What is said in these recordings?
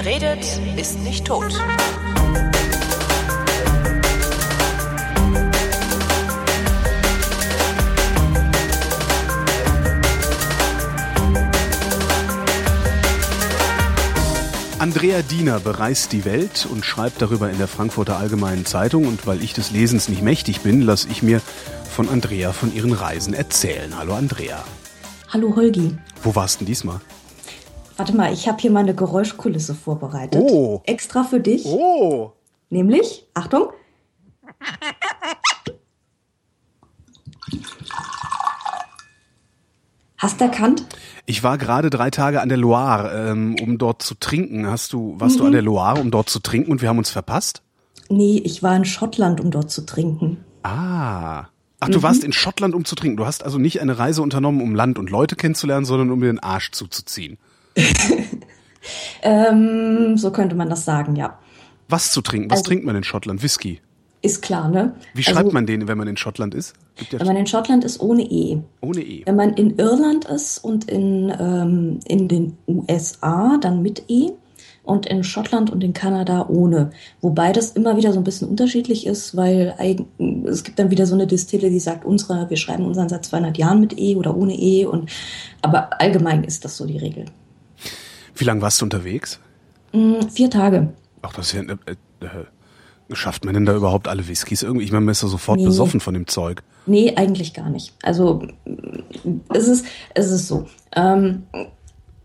Wer redet, ist nicht tot. Andrea Diener bereist die Welt und schreibt darüber in der Frankfurter Allgemeinen Zeitung. Und weil ich des Lesens nicht mächtig bin, lasse ich mir von Andrea von ihren Reisen erzählen. Hallo Andrea. Hallo Holgi. Wo warst du denn diesmal? Warte mal, ich habe hier mal eine Geräuschkulisse vorbereitet. Oh. Extra für dich. Oh. Nämlich, Achtung. Hast erkannt? Ich war gerade drei Tage an der Loire, ähm, um dort zu trinken. Hast du, warst mhm. du an der Loire, um dort zu trinken und wir haben uns verpasst? Nee, ich war in Schottland, um dort zu trinken. Ah. Ach, du mhm. warst in Schottland, um zu trinken. Du hast also nicht eine Reise unternommen, um Land und Leute kennenzulernen, sondern um den Arsch zuzuziehen. ähm, so könnte man das sagen, ja. Was zu trinken? Was also, trinkt man in Schottland? Whisky. Ist klar, ne? Wie schreibt also, man den, wenn man in Schottland ist? Ja wenn man in Schottland ist, ohne E. Ohne E. Wenn man in Irland ist und in, ähm, in den USA, dann mit E. Und in Schottland und in Kanada ohne. Wobei das immer wieder so ein bisschen unterschiedlich ist, weil es gibt dann wieder so eine Distille, die sagt, unsere, wir schreiben unseren seit 200 Jahren mit E oder ohne E. Und, aber allgemein ist das so die Regel. Wie lange warst du unterwegs? Mm, vier Tage. Ach, das ist ja... Äh, äh, Schafft man denn da überhaupt alle Whiskys irgendwie? Ich meine, man ist ja sofort nee. besoffen von dem Zeug. Nee, eigentlich gar nicht. Also es ist, es ist so. Ähm,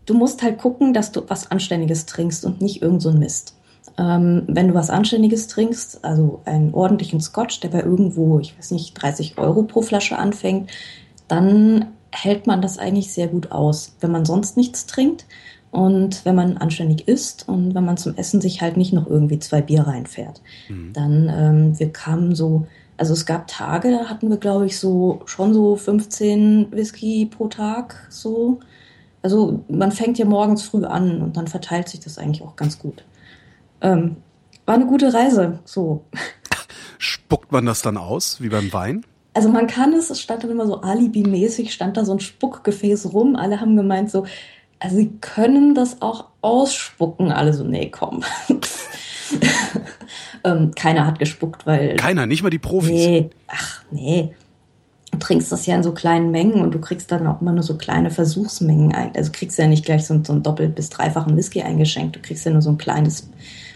du musst halt gucken, dass du was Anständiges trinkst und nicht irgend so ein Mist. Ähm, wenn du was Anständiges trinkst, also einen ordentlichen Scotch, der bei irgendwo, ich weiß nicht, 30 Euro pro Flasche anfängt, dann hält man das eigentlich sehr gut aus. Wenn man sonst nichts trinkt, und wenn man anständig isst und wenn man zum Essen sich halt nicht noch irgendwie zwei Bier reinfährt, mhm. dann ähm, wir kamen so, also es gab Tage, da hatten wir glaube ich so schon so 15 Whisky pro Tag so. Also man fängt ja morgens früh an und dann verteilt sich das eigentlich auch ganz gut. Ähm, war eine gute Reise, so. Spuckt man das dann aus, wie beim Wein? Also man kann es, es stand dann immer so alibimäßig, stand da so ein Spuckgefäß rum. Alle haben gemeint so, also sie können das auch ausspucken. Alle so, nee, komm. ähm, keiner hat gespuckt, weil. Keiner, nicht mal die Profis. Nee, ach nee. Du trinkst das ja in so kleinen Mengen und du kriegst dann auch immer nur so kleine Versuchsmengen ein. Also kriegst ja nicht gleich so, so einen doppelt bis dreifachen Whisky eingeschenkt. Du kriegst ja nur so ein kleines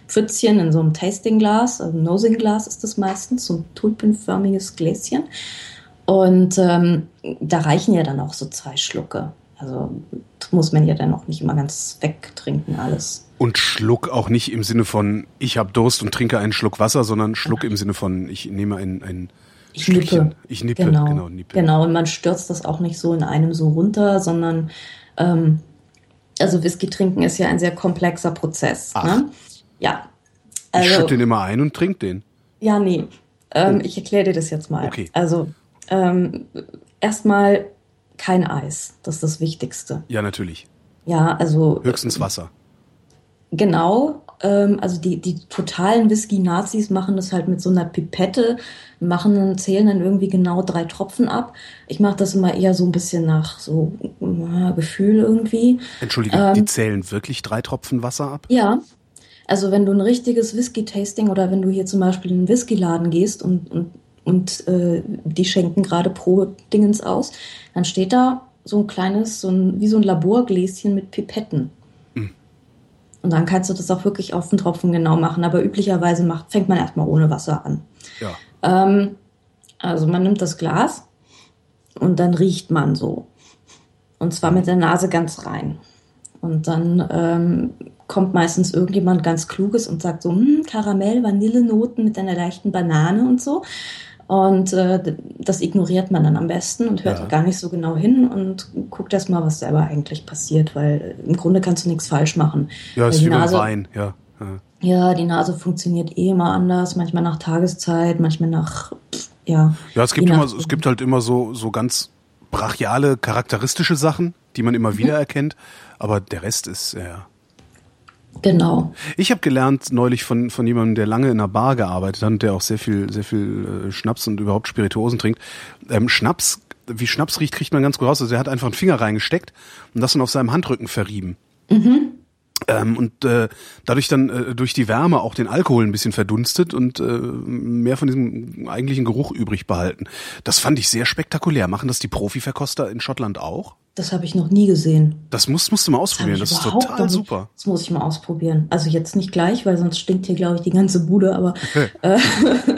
Pfützchen in so einem Tastingglas, also Nosingglas ist das meistens, so ein tulpenförmiges Gläschen. Und ähm, da reichen ja dann auch so zwei Schlucke. Also muss man ja dann auch nicht immer ganz wegtrinken alles. Und Schluck auch nicht im Sinne von, ich habe Durst und trinke einen Schluck Wasser, sondern Schluck im Sinne von, ich nehme ein, ein ich nippe. Ich nippe, genau. Genau, nippe. genau, und man stürzt das auch nicht so in einem so runter, sondern ähm, also Whisky trinken ist ja ein sehr komplexer Prozess. Ach. Ne? Ja. Also, ich schütte den immer ein und trinke den. Ja, nee. Ähm, oh. Ich erkläre dir das jetzt mal. Okay. Also ähm, erstmal kein Eis. Das ist das Wichtigste. Ja, natürlich. Ja, also. Höchstens Wasser. Genau. Ähm, also die, die totalen Whisky-Nazis machen das halt mit so einer Pipette, machen dann, zählen dann irgendwie genau drei Tropfen ab. Ich mache das immer eher so ein bisschen nach so äh, Gefühl irgendwie. Entschuldige, ähm, die zählen wirklich drei Tropfen Wasser ab? Ja. Also wenn du ein richtiges Whisky-Tasting oder wenn du hier zum Beispiel in einen Whisky-Laden gehst und, und und äh, die schenken gerade Pro-Dingens aus, dann steht da so ein kleines, so ein, wie so ein Laborgläschen mit Pipetten. Mhm. Und dann kannst du das auch wirklich auf den Tropfen genau machen. Aber üblicherweise macht, fängt man erstmal ohne Wasser an. Ja. Ähm, also man nimmt das Glas und dann riecht man so. Und zwar mit der Nase ganz rein. Und dann ähm, kommt meistens irgendjemand ganz Kluges und sagt so, hm, Karamell, Vanillenoten mit einer leichten Banane und so. Und äh, das ignoriert man dann am besten und hört ja. gar nicht so genau hin und guckt erst mal, was selber eigentlich passiert, weil im Grunde kannst du nichts falsch machen. Ja, ist wie Nase, beim Wein, ja. ja. Ja, die Nase funktioniert eh immer anders, manchmal nach Tageszeit, manchmal nach, ja. Ja, es gibt immer, es gibt halt immer so, so ganz brachiale, charakteristische Sachen, die man immer mhm. wieder erkennt, aber der Rest ist, ja. Genau. Ich habe gelernt neulich von, von jemandem, der lange in einer Bar gearbeitet hat und der auch sehr viel, sehr viel äh, Schnaps und überhaupt Spirituosen trinkt. Ähm, Schnaps, wie Schnaps riecht, kriegt man ganz gut raus. Also er hat einfach einen Finger reingesteckt und das dann auf seinem Handrücken verrieben. Mhm. ähm, und äh, dadurch dann äh, durch die Wärme auch den Alkohol ein bisschen verdunstet und äh, mehr von diesem eigentlichen Geruch übrig behalten. Das fand ich sehr spektakulär. Machen das die Profiverkoster in Schottland auch? Das habe ich noch nie gesehen. Das musst, musst du mal ausprobieren. Das, das ist total super. Das muss ich mal ausprobieren. Also jetzt nicht gleich, weil sonst stinkt hier, glaube ich, die ganze Bude. Aber äh,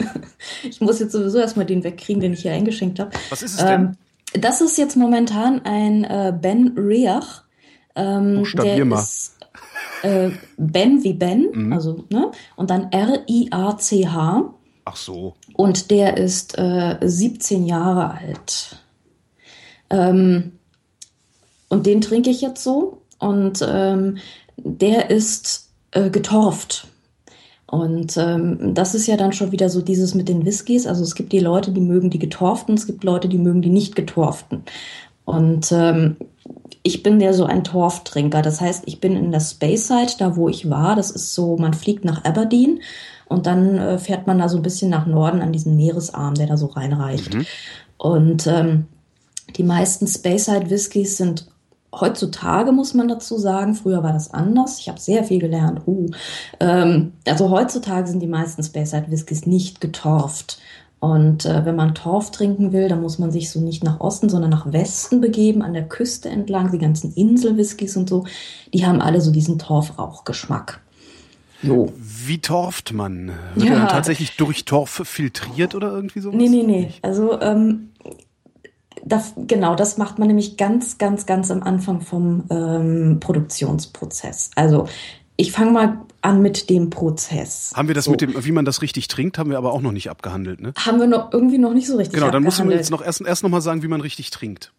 ich muss jetzt sowieso erstmal den wegkriegen, den ich hier eingeschenkt habe. Was ist es denn? Ähm, das ist jetzt momentan ein äh, Ben Riach. Ähm, der mal. ist äh, Ben wie Ben, mhm. also ne, und dann R-I-A-C-H. Ach so. Und der ist äh, 17 Jahre alt. Ähm, und den trinke ich jetzt so. Und ähm, der ist äh, getorft. Und ähm, das ist ja dann schon wieder so dieses mit den Whiskys. Also es gibt die Leute, die mögen die getorften, es gibt Leute, die mögen die nicht getorften. Und ähm, ich bin ja so ein Torftrinker. Das heißt, ich bin in der Speyside, da wo ich war. Das ist so, man fliegt nach Aberdeen und dann äh, fährt man da so ein bisschen nach Norden an diesen Meeresarm, der da so reinreicht. Mhm. Und ähm, die meisten Speyside Whiskys sind heutzutage, muss man dazu sagen, früher war das anders. Ich habe sehr viel gelernt. Uh, ähm, also heutzutage sind die meisten Speyside Whiskys nicht getorft. Und äh, wenn man Torf trinken will, dann muss man sich so nicht nach Osten, sondern nach Westen begeben, an der Küste entlang. Die ganzen Inselwhiskys und so, die haben alle so diesen Torfrauchgeschmack. So. Wie torft man? Wird ja. er dann tatsächlich durch Torf filtriert oder irgendwie sowas? Nee, nee, nee. Also ähm, das, genau, das macht man nämlich ganz, ganz, ganz am Anfang vom ähm, Produktionsprozess. Also ich fange mal an mit dem Prozess. Haben wir das so. mit dem, wie man das richtig trinkt, haben wir aber auch noch nicht abgehandelt, ne? Haben wir noch irgendwie noch nicht so richtig Genau, dann musst du mir jetzt noch erst, erst noch mal sagen, wie man richtig trinkt.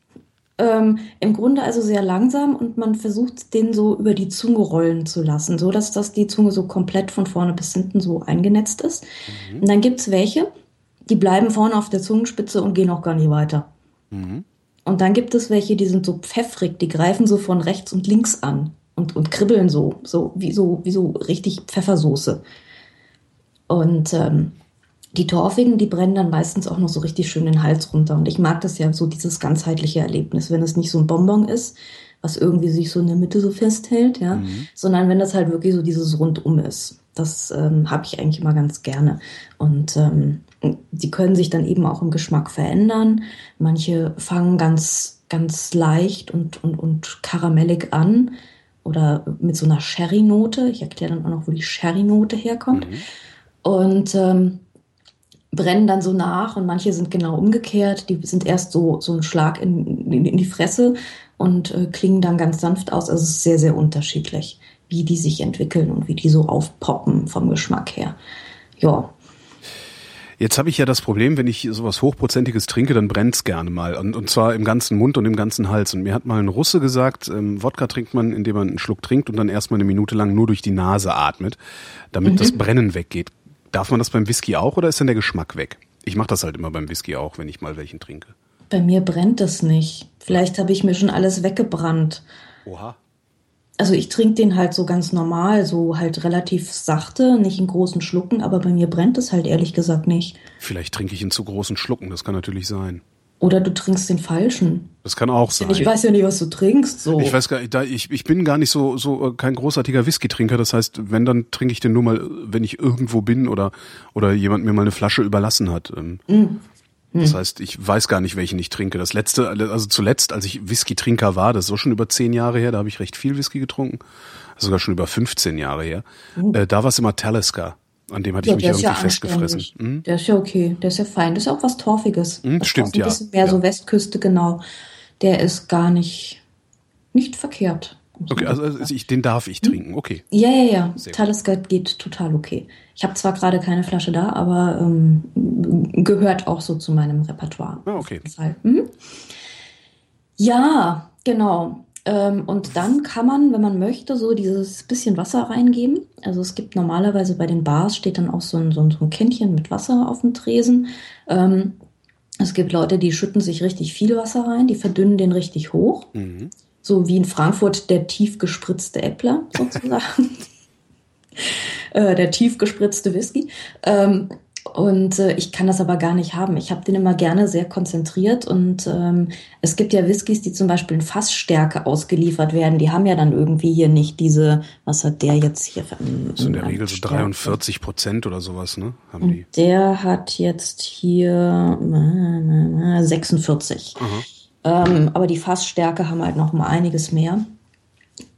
Ähm, Im Grunde also sehr langsam und man versucht den so über die Zunge rollen zu lassen, so dass das die Zunge so komplett von vorne bis hinten so eingenetzt ist. Mhm. Und dann gibt's welche, die bleiben vorne auf der Zungenspitze und gehen auch gar nicht weiter. Mhm. Und dann gibt es welche, die sind so pfeffrig, die greifen so von rechts und links an und, und kribbeln so, so wie so, wie so richtig Pfeffersoße. Und ähm, die Torfigen, die brennen dann meistens auch noch so richtig schön den Hals runter. Und ich mag das ja so, dieses ganzheitliche Erlebnis, wenn es nicht so ein Bonbon ist, was irgendwie sich so in der Mitte so festhält, ja, mhm. sondern wenn das halt wirklich so dieses Rundum ist. Das ähm, habe ich eigentlich immer ganz gerne. Und ähm, die können sich dann eben auch im Geschmack verändern. Manche fangen ganz, ganz leicht und, und, und karamellig an oder mit so einer Sherry-Note. Ich erkläre dann auch noch, wo die Sherry-Note herkommt. Mhm. Und ähm, brennen dann so nach und manche sind genau umgekehrt. Die sind erst so, so ein Schlag in, in, in die Fresse und äh, klingen dann ganz sanft aus. Also es ist sehr, sehr unterschiedlich, wie die sich entwickeln und wie die so aufpoppen vom Geschmack her. Ja, Jetzt habe ich ja das Problem, wenn ich sowas Hochprozentiges trinke, dann brennt's gerne mal. Und, und zwar im ganzen Mund und im ganzen Hals. Und mir hat mal ein Russe gesagt, ähm, Wodka trinkt man, indem man einen Schluck trinkt und dann erstmal eine Minute lang nur durch die Nase atmet, damit mhm. das Brennen weggeht. Darf man das beim Whisky auch oder ist dann der Geschmack weg? Ich mache das halt immer beim Whisky auch, wenn ich mal welchen trinke. Bei mir brennt das nicht. Vielleicht habe ich mir schon alles weggebrannt. Oha. Also ich trinke den halt so ganz normal, so halt relativ sachte, nicht in großen Schlucken, aber bei mir brennt es halt ehrlich gesagt nicht. Vielleicht trinke ich in zu großen Schlucken, das kann natürlich sein. Oder du trinkst den falschen. Das kann auch sein. Ich weiß ja nicht, was du trinkst. So. Ich weiß gar nicht, ich, ich bin gar nicht so, so äh, kein großartiger Whisky-Trinker. Das heißt, wenn, dann trinke ich den nur mal, wenn ich irgendwo bin oder, oder jemand mir mal eine Flasche überlassen hat. Mm. Das hm. heißt, ich weiß gar nicht, welchen ich trinke. Das letzte, also zuletzt, als ich Whisky-Trinker war, das ist auch schon über zehn Jahre her, da habe ich recht viel Whisky getrunken. Sogar schon über 15 Jahre her. Mhm. Äh, da war es immer Talisker. An dem hatte ja, ich mich irgendwie ja festgefressen. Mhm. Der ist ja okay, der ist ja fein. Das ist auch was Torfiges. Mhm, stimmt, ja. Ein bisschen mehr ja. so Westküste, genau. Der ist gar nicht, nicht verkehrt. Okay, also, also ich, den darf ich trinken, okay. Ja, ja, ja. Talisker geht total okay. Ich habe zwar gerade keine Flasche da, aber ähm, gehört auch so zu meinem Repertoire. Ah, okay. Mhm. Ja, genau. Ähm, und dann kann man, wenn man möchte, so dieses bisschen Wasser reingeben. Also es gibt normalerweise bei den Bars steht dann auch so ein, so ein, so ein Kännchen mit Wasser auf dem Tresen. Ähm, es gibt Leute, die schütten sich richtig viel Wasser rein, die verdünnen den richtig hoch. Mhm so wie in Frankfurt der tief gespritzte Äppler sozusagen. äh, der tief gespritzte Whisky. Ähm, Und äh, ich kann das aber gar nicht haben. Ich habe den immer gerne sehr konzentriert und ähm, es gibt ja Whiskys, die zum Beispiel in Fassstärke ausgeliefert werden. Die haben ja dann irgendwie hier nicht diese, was hat der jetzt hier? Ähm, so in der Regel so 43 Prozent oder sowas, ne? Haben die. Der hat jetzt hier äh, 46. Ähm, aber die Fassstärke haben halt noch mal einiges mehr.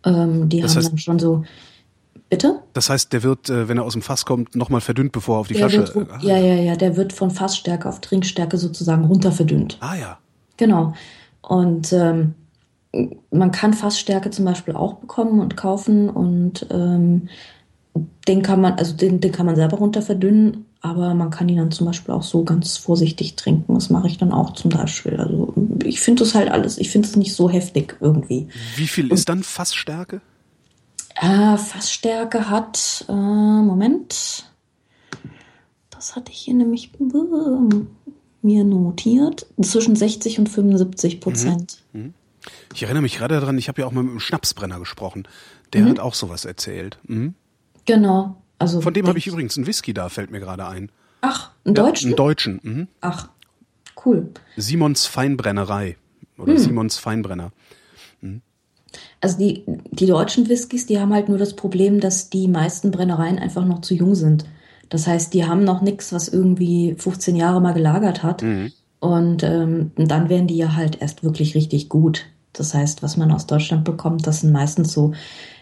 Ähm, die Das haben heißt- dann schon so. Bitte? Das heißt, der wird, äh, wenn er aus dem Fass kommt, nochmal verdünnt, bevor er auf die Der Flasche. wird, Ah, ja, ja, ja, der wird von Fassstärke auf Trinkstärke sozusagen runter verdünnt. ah ja. Genau. Und ähm, man kann Fassstärke zum Beispiel auch bekommen und kaufen und ähm, den kann man, also den, den kann man selber runter verdünnen, aber man kann ihn dann zum Beispiel auch so ganz vorsichtig trinken. Das mache ich dann auch zum Beispiel. Also ich finde das halt alles, ich finde es nicht so heftig irgendwie. Wie viel ist dann Fassstärke? Äh, Fassstärke hat, äh, Moment, das hatte ich hier nämlich äh, mir notiert, zwischen 60 und 75 Prozent. Ich erinnere mich gerade daran, ich habe ja auch mal mit einem Schnapsbrenner gesprochen. Der Mhm. hat auch sowas erzählt. Mhm. Genau. Also Von dem habe ich übrigens einen Whisky da, fällt mir gerade ein. Ach, einen Ja, Deutschen? Einen Deutschen. Mhm. Ach, cool. Simons Feinbrennerei. Oder Hm. Simons Feinbrenner. Also die, die deutschen Whiskys, die haben halt nur das Problem, dass die meisten Brennereien einfach noch zu jung sind. Das heißt, die haben noch nichts, was irgendwie 15 Jahre mal gelagert hat. Mhm. Und ähm, dann werden die ja halt erst wirklich richtig gut. Das heißt, was man aus Deutschland bekommt, das sind meistens so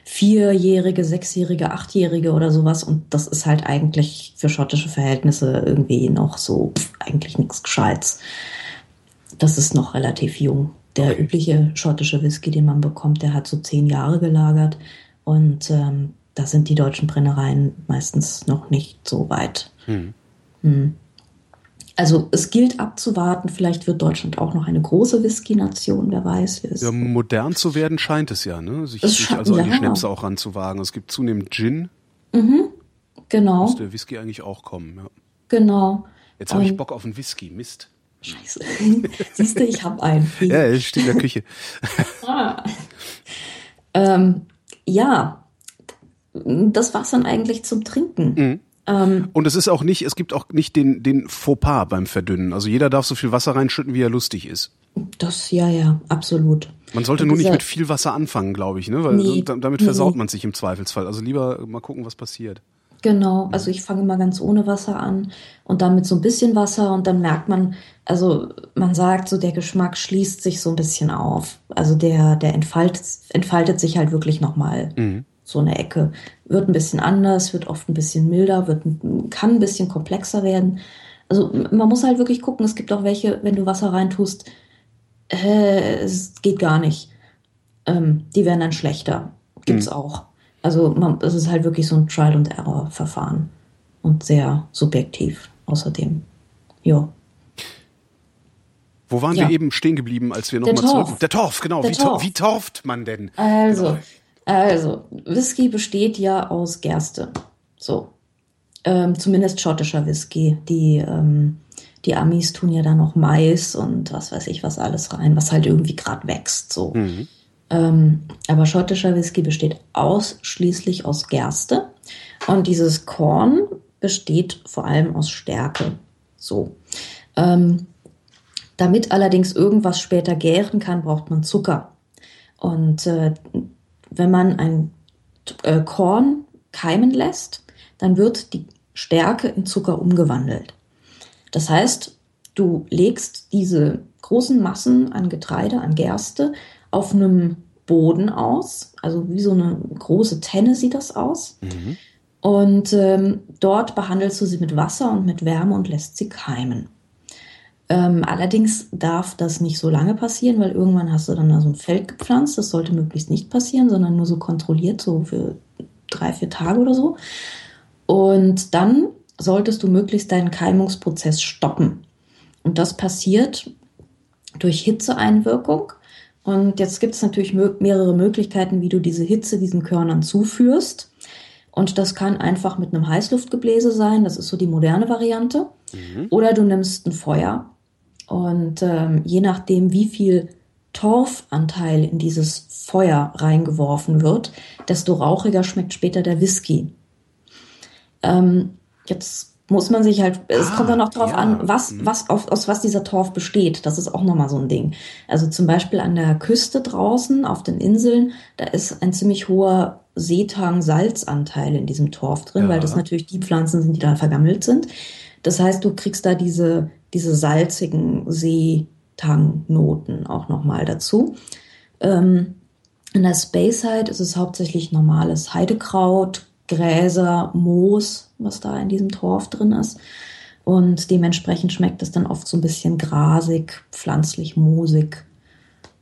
vierjährige, sechsjährige, achtjährige oder sowas. Und das ist halt eigentlich für schottische Verhältnisse irgendwie noch so pff, eigentlich nichts Gescheites. Das ist noch relativ jung. Der übliche schottische Whisky, den man bekommt, der hat so zehn Jahre gelagert. Und ähm, da sind die deutschen Brennereien meistens noch nicht so weit. Mhm. Hm. Also es gilt abzuwarten, vielleicht wird Deutschland auch noch eine große Whisky-Nation, wer weiß. Es Ja, modern zu werden scheint es ja, ne? Sich, Es sich also an die. Schnäpse auch ranzuwagen. Es gibt zunehmend Gin, genau, muss der Whisky eigentlich auch kommen. Ja. genau. Jetzt habe ich Bock auf einen Whisky. Mist. Scheiße. Siehst du, ich habe einen. Ja, er steht in der Küche. Ähm, ja, das war's dann eigentlich zum Trinken. Mhm. Ähm, Und es ist auch nicht, es gibt auch nicht den, den Fauxpas beim Verdünnen. Also jeder darf so viel Wasser reinschütten, wie er lustig ist. das, ja, ja, absolut. Man sollte Und nur nicht mit viel Wasser anfangen, glaube ich, ne? Weil Nee, damit nee. versaut man sich im Zweifelsfall. Also lieber mal gucken, was passiert. Genau, also ich fange immer ganz ohne Wasser an und dann mit so ein bisschen Wasser und dann merkt man, also man sagt so, der Geschmack schließt sich so ein bisschen auf. Also der, der entfaltet, entfaltet sich halt wirklich nochmal Mhm. So eine Ecke. Wird ein bisschen anders, wird oft ein bisschen milder, wird, kann ein bisschen komplexer werden. Also man muss halt wirklich gucken, es gibt auch welche, wenn du Wasser reintust, äh, es geht gar nicht. Ähm, die werden dann schlechter. Gibt's auch. Also man, es ist halt wirklich so ein Trial-and-Error-Verfahren und sehr subjektiv außerdem. Ja. Wo waren Ja. wir eben stehen geblieben, als wir nochmal zurück... Der Torf, genau. Wie, tor- Torf. wie torft man denn? Also, Genau. Also, Whisky besteht ja aus Gerste. So. Ähm, zumindest schottischer Whisky. Die, ähm, die Amis tun ja da noch Mais und was weiß ich was alles rein, was halt irgendwie gerade wächst. So. Mhm. Ähm, aber schottischer Whisky besteht ausschließlich aus Gerste. Und dieses Korn besteht vor allem aus Stärke. So. Ähm, damit allerdings irgendwas später gären kann, braucht man Zucker. Und äh, wenn man ein äh, Korn keimen lässt, dann wird die Stärke in Zucker umgewandelt. Das heißt, du legst diese großen Massen an Getreide, an Gerste auf einem Boden aus, also wie so eine große Tenne sieht das aus. Mhm. Und ähm, dort behandelst du sie mit Wasser und mit Wärme und lässt sie keimen. Ähm, allerdings darf das nicht so lange passieren, weil irgendwann hast du dann da so ein Feld gepflanzt. Das sollte möglichst nicht passieren, sondern nur so kontrolliert, so für drei, vier Tage oder so. Und dann solltest du möglichst deinen Keimungsprozess stoppen. Und das passiert durch Hitzeeinwirkung. Und jetzt gibt es natürlich mehrere Möglichkeiten, wie du diese Hitze diesen Körnern zuführst. Und das kann einfach mit einem Heißluftgebläse sein, das ist so die moderne Variante. Oder du nimmst ein Feuer und ähm, je nachdem, wie viel Torfanteil in dieses Feuer reingeworfen wird, desto rauchiger schmeckt später der Whisky. Ähm, jetzt muss man sich halt, es Ah, kommt dann auch drauf ja. an, was, Mhm. was, auf, aus was dieser Torf besteht. Das ist auch nochmal so ein Ding. Also zum Beispiel an der Küste draußen, auf den Inseln, da ist ein ziemlich hoher Seetang-Salzanteil in diesem Torf drin, Ja. weil das natürlich die Pflanzen sind, die da vergammelt sind. Das heißt, du kriegst da diese, diese salzigen Seetang-Noten auch nochmal dazu. Ähm, in der Speyside ist es hauptsächlich normales Heidekraut, Gräser, Moos, was da in diesem Torf drin ist. Und dementsprechend schmeckt es dann oft so ein bisschen grasig, pflanzlich, moosig.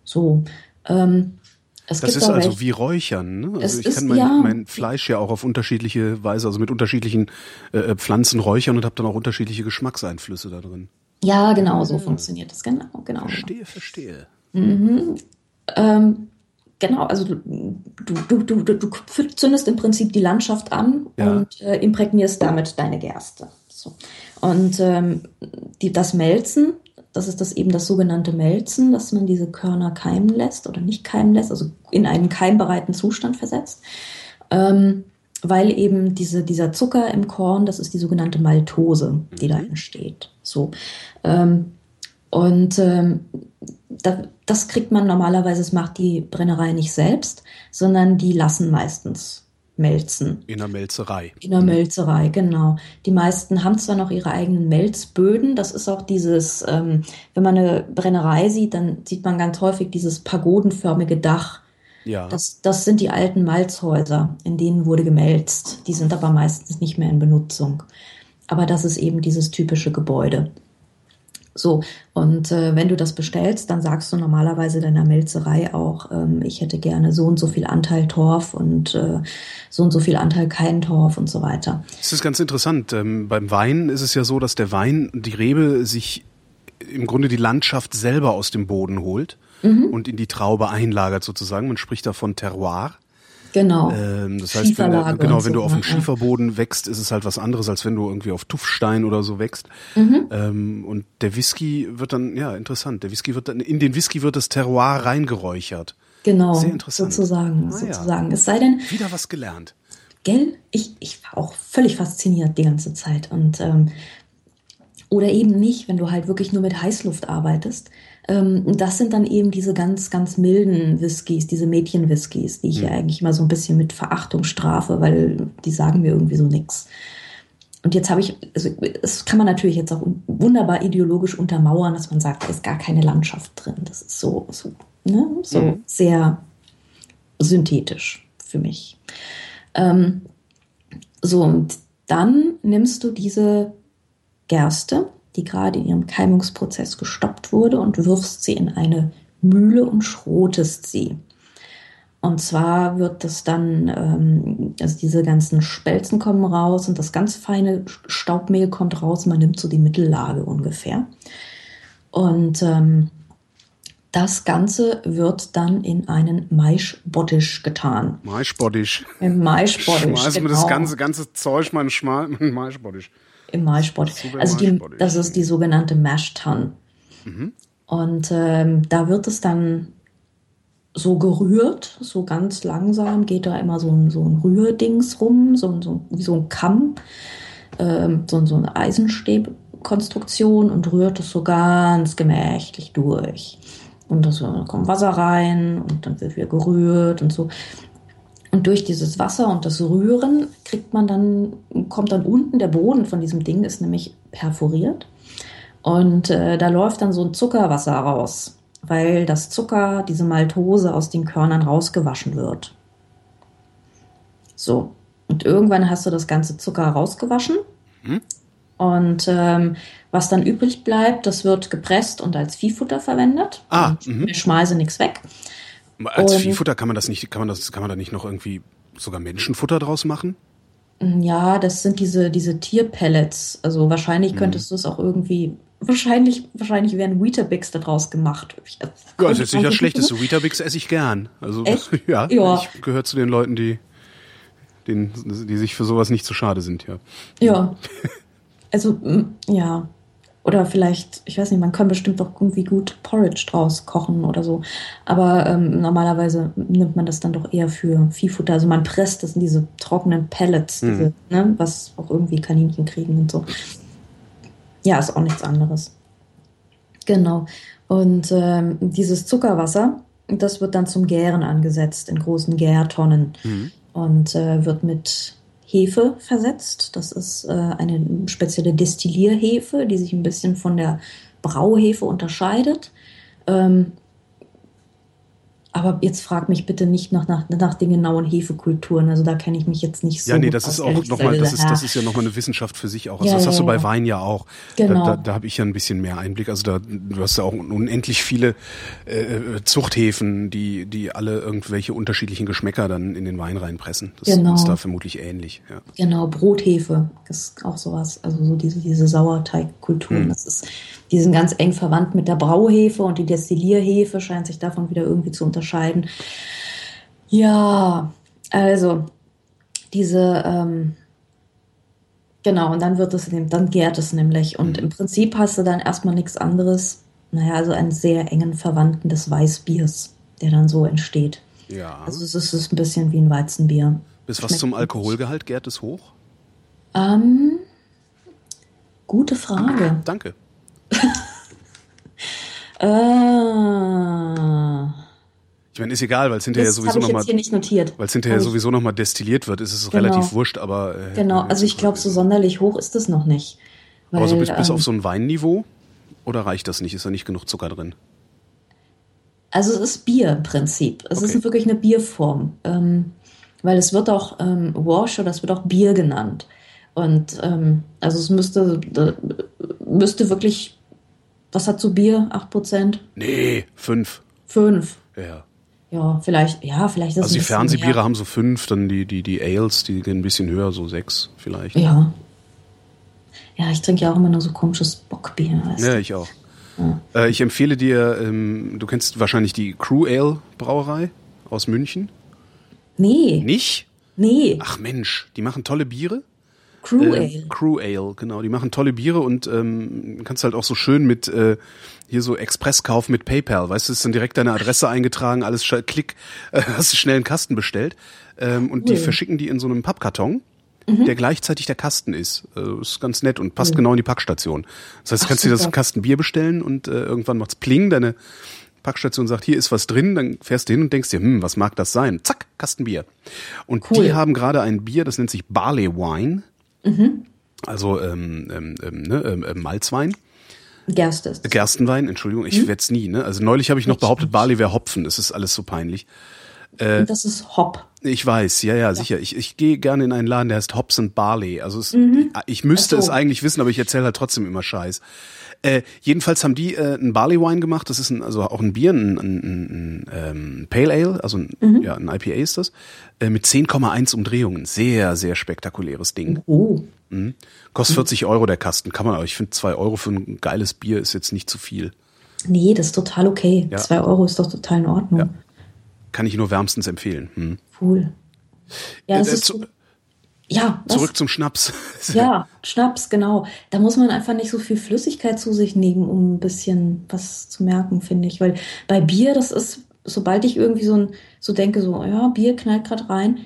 So. Ähm, es Das gibt ist auch also wie Räuchern. Ne? Also ich ist- kann mein, ja. mein Fleisch ja auch auf unterschiedliche Weise, also mit unterschiedlichen äh, Pflanzen räuchern und habe dann auch unterschiedliche Geschmackseinflüsse da drin. Ja, genau, so funktioniert das. Genau, genau. genau. Verstehe, verstehe. Ähm, genau, also du, du, du, du, du zündest im Prinzip die Landschaft an Ja. und äh, imprägnierst damit deine Gerste. So. Und ähm, die, das Melzen, das ist das eben das sogenannte Melzen, dass man diese Körner keimen lässt oder nicht keimen lässt, also in einen keimbereiten Zustand versetzt. Ähm, weil eben diese, dieser Zucker im Korn, das ist die sogenannte Maltose, die da entsteht. So. Ähm, und ähm, da, das kriegt man normalerweise, das macht die Brennerei nicht selbst, sondern die lassen meistens melzen. In der Melzerei. In der Melzerei, genau. Die meisten haben zwar noch ihre eigenen Melzböden, das ist auch dieses, ähm, wenn man eine Brennerei sieht, dann sieht man ganz häufig dieses pagodenförmige Dach. Ja. Das, das sind die alten Malzhäuser, in denen wurde gemelzt. Die sind aber meistens nicht mehr in Benutzung. Aber das ist eben dieses typische Gebäude. So, und äh, wenn du das bestellst, dann sagst du normalerweise deiner Melzerei auch, ähm, ich hätte gerne so und so viel Anteil Torf und äh, so und so viel Anteil kein Torf und so weiter. Das ist ganz interessant. Ähm, beim Wein ist es ja so, dass der Wein, die Rebe sich im Grunde die Landschaft selber aus dem Boden holt Mhm. und in die Traube einlagert sozusagen. Man spricht da von Terroir. Genau. Ähm, das heißt, wenn, du- genau, wenn so, du auf dem ne? Ja. Schieferboden wächst, ist es halt was anderes, als wenn du irgendwie auf Tuffstein oder so wächst. Mhm. Ähm, und der Whisky wird dann, ja, interessant. Der Whisky wird dann, in den Whisky wird das Terroir reingeräuchert. Genau, Sehr interessant. sozusagen, Ah, ja. sozusagen. Es sei denn, Wieder was gelernt. gell, ich, ich war auch völlig fasziniert die ganze Zeit. Und ähm, oder eben nicht, wenn du halt wirklich nur mit Heißluft arbeitest. Ähm, das sind dann eben diese ganz, ganz milden Whiskys, diese Mädchen-Whiskys, die ich ja eigentlich immer so ein bisschen mit Verachtung strafe, weil die sagen mir irgendwie so nix. Und jetzt habe ich, also das kann man natürlich jetzt auch wunderbar ideologisch untermauern, dass man sagt, da ist gar keine Landschaft drin. Das ist so, so, ne, so Mhm. sehr synthetisch für mich. Ähm, so, und dann nimmst du diese Gerste, die gerade in ihrem Keimungsprozess gestoppt wurde, und wirfst sie in eine Mühle und schrotest sie. Und zwar wird das dann, ähm, also diese ganzen Spelzen kommen raus und das ganz feine Staubmehl kommt raus. Man nimmt so die Mittellage ungefähr. Und ähm, das Ganze wird dann in einen Maischbottisch getan. Maischboddisch. Im Maischbottisch. Schmeißen wir genau. das ganze, ganze Zeug mal in in Maischboddisch. Im Maischbottisch. Also die, Maischbottisch. das ist die sogenannte Mash Und ähm, da wird es dann so gerührt, so ganz langsam geht da immer so ein, so ein Rührdings rum, so, so, wie so ein Kamm, ähm, so, so eine Eisenstäbkonstruktion und rührt es so ganz gemächlich durch. Und das, da kommt Wasser rein und dann wird wieder gerührt und so. Und durch dieses Wasser und das Rühren kriegt man dann, kommt dann unten der Boden von diesem Ding ist nämlich perforiert. Und äh, da läuft dann so ein Zuckerwasser raus, weil das Zucker, diese Maltose aus den Körnern rausgewaschen wird. So. Und irgendwann hast du das ganze Zucker rausgewaschen. Und ähm, was dann übrig bleibt, das wird gepresst und als Viehfutter verwendet. Ah, und mhm. wir schmeißen nichts weg. Als Und- Viehfutter kann man das nicht, kann man das, kann man da nicht noch irgendwie sogar Menschenfutter draus machen? Ja, das sind diese, diese Tierpellets. Also Mhm. wahrscheinlich könntest du es auch irgendwie, wahrscheinlich, wahrscheinlich werden Weetabix daraus gemacht. Ich, Ja, ist jetzt nicht das Schlechteste. Weetabix esse ich gern. Also Echt? ja, Ja. ich gehöre zu den Leuten, die, denen, die sich für sowas nicht zu schade sind, ja. Ja. Also, ja. oder vielleicht, ich weiß nicht, man kann bestimmt doch irgendwie gut Porridge draus kochen oder so. Aber ähm, normalerweise nimmt man das dann doch eher für Viehfutter. Also man presst das in diese trockenen Pellets, Mhm. diese, ne, was auch irgendwie Kaninchen kriegen und so. Ja, ist auch nichts anderes. Genau. Und ähm, dieses Zuckerwasser, das wird dann zum Gären angesetzt in großen Gärtonnen Mhm. und äh, wird mit Hefe versetzt. Das ist äh, eine spezielle Destillierhefe, die sich ein bisschen von der Brauhefe unterscheidet. Ähm, aber jetzt frag mich bitte nicht nach, nach, nach den genauen Hefekulturen. Also da kenne ich mich jetzt nicht so. Ja, nee, das ist auch nochmal, das ist, das ist ja nochmal eine Wissenschaft für sich auch. Also Ja, das ja, hast du bei ja. Wein ja auch. Genau. Da, da, da habe ich ja ein bisschen mehr Einblick. Also da, du hast ja auch unendlich viele äh, Zuchthäfen, die, die alle irgendwelche unterschiedlichen Geschmäcker dann in den Wein reinpressen. Das Genau. ist da vermutlich ähnlich. Ja. Genau, Brothefe ist auch sowas. Also so diese, diese Sauerteigkulturen. Hm. Das ist, die sind ganz eng verwandt mit der Brauhefe und die Destillierhefe scheint sich davon wieder irgendwie zu unterscheiden. Ja, also diese, ähm, genau, und dann wird es, dann gärt es nämlich. Und im Prinzip hast du dann erstmal nichts anderes, naja, also einen sehr engen Verwandten des Weißbiers, der dann so entsteht. ja. Also es ist, ein bisschen wie ein Weizenbier. Bis was zum. Alkoholgehalt gärt es hoch? Ähm, gute Frage. Danke. Äh, meine, ist egal, weil es hinterher das sowieso nochmal, jetzt hier nicht notiert. weil es hinterher Hab sowieso nochmal destilliert wird, ist es Genau. relativ wurscht, aber äh, Genau, also ich glaube, so sonderlich hoch ist es noch nicht. Weil, aber so bis, bis ähm, auf so ein Weinniveau oder reicht das nicht? Ist da nicht genug Zucker drin? Also es ist Bier im Prinzip. Es Okay. ist wirklich eine Bierform. Ähm, weil es wird auch ähm, Wash oder es wird auch Bier genannt. Und ähm, also es müsste, äh, müsste wirklich, was hat so Bier? 8%? Nee, fünf. 5. Ja. Ja, vielleicht, ja, vielleicht ist es Also die Fernsehbiere mehr. haben so fünf, dann die, die, die Ales, die gehen ein bisschen höher, so sechs vielleicht. Ja. Ja, ich trinke ja auch immer nur so komisches Bockbier. Weißt Ja, ich auch. Äh, ich empfehle dir, ähm, du kennst wahrscheinlich die Crew Ale Brauerei aus München. Nee, Nicht? nee, Ach Mensch, die machen tolle Biere. Crew Äh, Ale. Crew Ale, genau. Die machen tolle Biere und ähm, kannst halt auch so schön mit äh, hier so Expresskauf mit PayPal. Weißt du, ist dann direkt deine Adresse eingetragen, alles klick, äh, hast du schnell einen Kasten bestellt. Ähm, und die Cool. Mhm. verschicken die in so einem Pappkarton, der gleichzeitig der Kasten ist. Also ist ganz nett und passt genau in die Packstation. Das heißt, du Ach, kannst dir das. Kasten Bier bestellen und äh, irgendwann macht's Pling, deine Packstation sagt, hier ist was drin, dann fährst du hin und denkst dir, hm, was mag das sein? Zack, Kasten Bier. Und Cool. die haben gerade ein Bier, das nennt sich Barley Wine. Mhm. Also ähm, ähm, ähm, ne, ähm, ähm, Malzwein, Gerste ist. Gerstenwein, Entschuldigung, ich werd's nie. Ne? Also neulich habe ich noch behauptet. Barley wäre Hopfen. Das ist alles so peinlich. Und das ist Hop. Ich weiß, ja, ja, sicher. Ich, ich gehe gerne in einen Laden, der heißt Hops and Barley. Also es, ich müsste Mhm. So. es eigentlich wissen, aber ich erzähle halt trotzdem immer Scheiß. Äh, jedenfalls haben die äh, ein Barley Wine gemacht. Das ist ein, also auch ein Bier, ein, ein, ein, ein ähm, Pale Ale, also ein, Mhm. ja, ein IPA ist das, äh, mit 10,1 Umdrehungen. Sehr, sehr spektakuläres Ding. Oh. Kostet 40 Euro der Kasten, kann man, aber ich finde 2 Euro für ein geiles Bier ist jetzt nicht zu viel. Nee, das ist total okay. Ja. Zwei Euro ist doch total in Ordnung. Ja. Kann ich nur wärmstens empfehlen. Hm. Cool. Ja, das Äh, ist zu- ja, was? Zurück zum Schnaps. Ja, Schnaps, genau. Da muss man einfach nicht so viel Flüssigkeit zu sich nehmen, um ein bisschen was zu merken, finde ich. Weil bei Bier, das ist, sobald ich irgendwie so, ein, so denke, so, ja, Bier knallt gerade rein,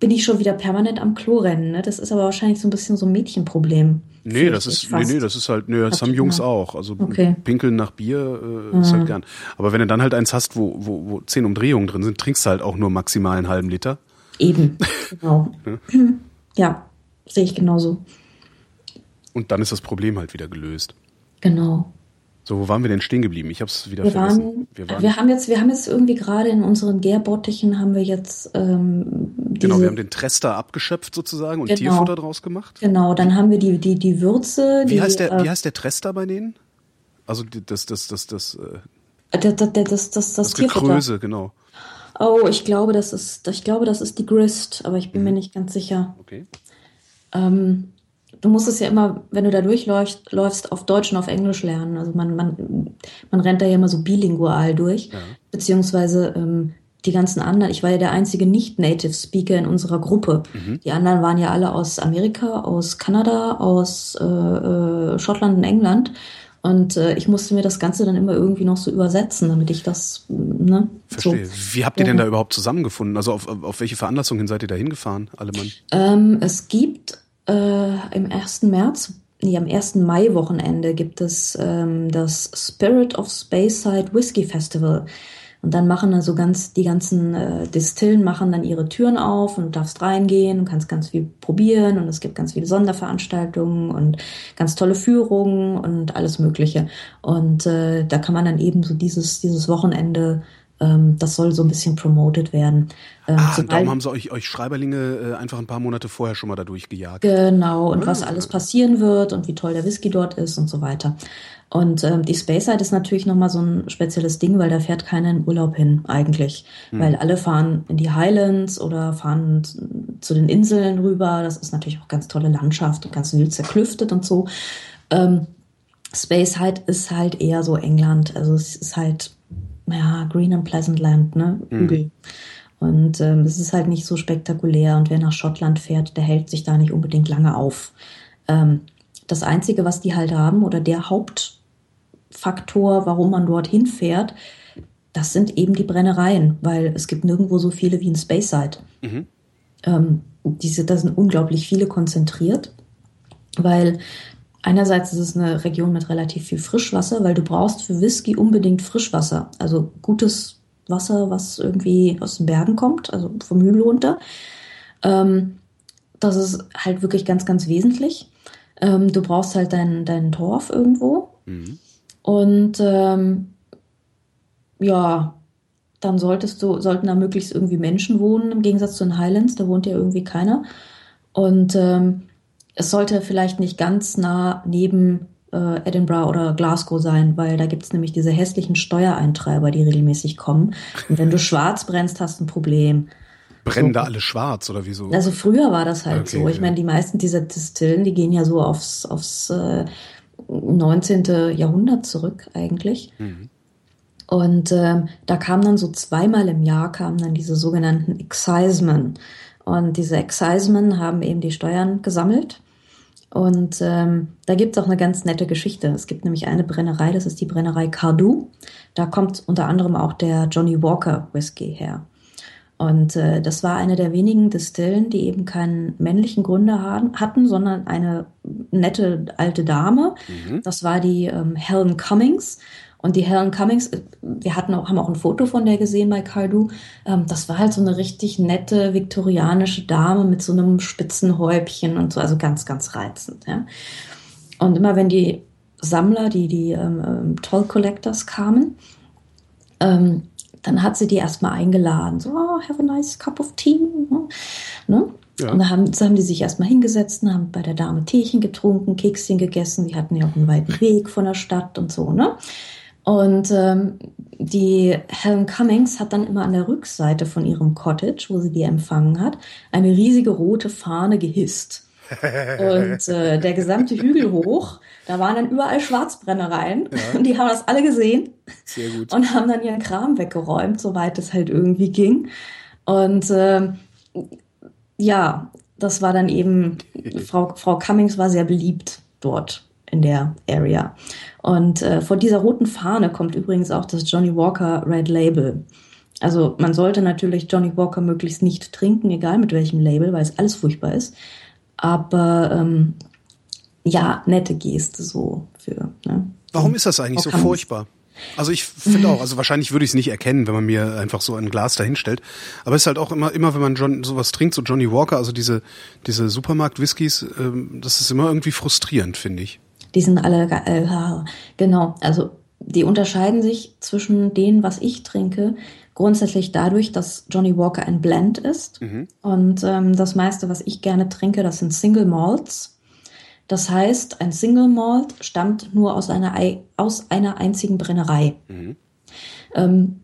bin ich schon wieder permanent am Klo rennen. Ne? Das ist aber wahrscheinlich so ein bisschen so ein Mädchenproblem. Nee, das ist, nee, nee, das ist halt, nee, das Hab haben Jungs immer. auch. Also Okay. pinkeln nach Bier äh, ist halt gern. Aber wenn du dann halt eins hast, wo, wo, wo zehn Umdrehungen drin sind, trinkst du halt auch nur maximal einen halben Liter. Eben, genau. ja, sehe ich genauso. Und dann ist das Problem halt wieder gelöst. Genau. So, wo waren wir denn stehen geblieben? Ich habe es wieder Wir vergessen. waren, wir, haben jetzt, wir haben jetzt irgendwie gerade in unseren Gärbottichen haben wir jetzt ähm, genau, wir haben den Trester abgeschöpft sozusagen und Genau. Tierfutter draus gemacht. genau, dann haben wir die die die Würze, Wie die, heißt der, äh, wie heißt der Trester bei denen? Also die- das, das, das, das, äh, das, das, das, das, das, das Tierfutter. Gekröse, genau. Oh, ich glaube, das ist, ich glaube, das ist die Grist, aber ich bin Mhm. mir nicht ganz sicher. Okay. Ähm, du musst es ja immer, wenn du da durchläufst, läufst, auf Deutsch und auf Englisch lernen. Also man, man, man rennt da ja immer so bilingual durch. Beziehungsweise ähm, die ganzen anderen, ich war ja der einzige Nicht-Native Speaker in unserer Gruppe. Mhm. Die anderen waren ja alle aus Amerika, aus Kanada, aus äh, äh, Schottland und England. Und äh, ich musste mir das Ganze dann immer irgendwie noch so übersetzen, damit ich das, ne? Verstehe. So. Wie habt ihr denn da überhaupt zusammengefunden? Also auf, auf welche Veranlassung hin seid ihr da hingefahren, alle Mann? Ähm, es gibt äh, im 1. März, nee, am 1. Mai-Wochenende gibt es ähm, das Spirit of Speyside Whiskey Festival. Und dann machen dann so ganz, die ganzen äh, Distillen machen dann ihre Türen auf und du darfst reingehen und kannst ganz viel probieren und es gibt ganz viele Sonderveranstaltungen und ganz tolle Führungen und alles Mögliche. Und äh, da kann man dann eben so dieses, dieses Wochenende ähm, das soll so ein bisschen promoted werden. Ähm, ah, darum haben sie euch, euch Schreiberlinge äh, einfach ein paar Monate vorher schon mal da durchgejagt. Genau, und ah. was alles passieren wird und wie toll der Whisky dort ist und so weiter. Und ähm, die Space Side ist natürlich nochmal so ein spezielles Ding, weil da fährt keiner in Urlaub hin eigentlich. Hm. Weil alle fahren in die Highlands oder fahren zu den Inseln rüber. Das ist natürlich auch ganz tolle Landschaft und ganz wild zerklüftet und so. Ähm, Space Side ist halt eher so England. Also es ist halt, ja, Green and Pleasant Land, ne? Hm. Hügel. Und ähm, es ist halt nicht so spektakulär. Und wer nach Schottland fährt, der hält sich da nicht unbedingt lange auf. Ähm, das Einzige, was die halt haben, oder der Haupt Faktor, warum man dorthin fährt, das sind eben die Brennereien, weil es gibt nirgendwo so viele wie in Speyside. Mhm. Ähm, diese, da sind unglaublich viele konzentriert, weil einerseits ist es eine Region mit relativ viel Frischwasser, weil du brauchst für Whisky unbedingt Frischwasser, also gutes Wasser, was irgendwie aus den Bergen kommt, also vom Hügel runter. Ähm, das ist halt wirklich ganz, ganz wesentlich. Ähm, du brauchst halt deinen dein Torf irgendwo. Mhm. Und ähm, ja, dann solltest du, sollten da möglichst irgendwie Menschen wohnen, im Gegensatz zu den Highlands, da wohnt ja irgendwie keiner. Und ähm, es sollte vielleicht nicht ganz nah neben äh, Edinburgh oder Glasgow sein, weil da gibt's nämlich diese hässlichen Steuereintreiber, die regelmäßig kommen. Und wenn du schwarz brennst, hast du ein Problem. Brennen so. da alle schwarz oder wieso? Also früher war das halt okay, so. Ich ja. meine, die meisten dieser Distillen, die gehen ja so aufs, aufs äh, 19. Jahrhundert zurück eigentlich. Mhm. Und ähm, da kam dann so zweimal im Jahr kamen dann diese sogenannten Excisemen. Und diese Excisemen haben eben die Steuern gesammelt. Und ähm, da gibt es auch eine ganz nette Geschichte. Es gibt nämlich eine Brennerei, das ist die Brennerei Cardu. Da kommt unter anderem auch der Johnny Walker Whisky her. Und äh, das war eine der wenigen Distillen, die eben keinen männlichen Gründer haben, hatten, sondern eine nette alte Dame. Mhm. Das war die ähm, Helen Cummings. Und die Helen Cummings, äh, wir hatten auch, haben auch ein Foto von der gesehen bei Cardu. Ähm, das war halt so eine richtig nette viktorianische Dame mit so einem spitzen Häubchen und so, also ganz, ganz reizend. Ja. Und immer wenn die Sammler, die, die ähm, ähm Toll Collectors kamen, ähm, dann hat sie die erstmal eingeladen. So, oh, have a nice cup of tea. Ne? ne? Ja. Und dann haben, haben die sich erstmal hingesetzt und haben bei der Dame Teechen getrunken, Kekschen gegessen. Die hatten ja auch einen weiten Weg von der Stadt und so, ne? Und ähm, die Helen Cummings hat dann immer an der Rückseite von ihrem Cottage, wo sie die empfangen hat, eine riesige rote Fahne gehisst. Und äh, der gesamte Hügel hoch da waren dann überall Schwarzbrennereien ja. und die haben das alle gesehen Sehr gut. und haben dann ihren Kram weggeräumt, soweit es halt irgendwie ging. Und äh, ja, das war dann eben, Frau, Frau Cummings war sehr beliebt dort in der Area. Und äh, vor dieser roten Fahne kommt übrigens auch das Johnny Walker Red Label. Also man sollte natürlich Johnny Walker möglichst nicht trinken, egal mit welchem Label, weil es alles furchtbar ist. Aber ähm, ja, nette Geste so für. Ne? Warum ist das eigentlich so furchtbar? Also ich finde auch, also wahrscheinlich würde ich es nicht erkennen, wenn man mir einfach so ein Glas dahinstellt. Aber es ist halt auch immer, immer wenn man John, sowas trinkt, so Johnny Walker, also diese, diese Supermarkt-Whiskys, ähm, das ist immer irgendwie frustrierend, finde ich. Die sind alle, äh, genau, also die unterscheiden sich zwischen denen, was ich trinke, grundsätzlich dadurch, dass Johnny Walker ein Blend ist. Mhm. Und ähm, das meiste, was ich gerne trinke, das sind Single Malts. Das heißt, ein Single Malt stammt nur aus einer, aus einer einzigen Brennerei. Mhm. Ähm,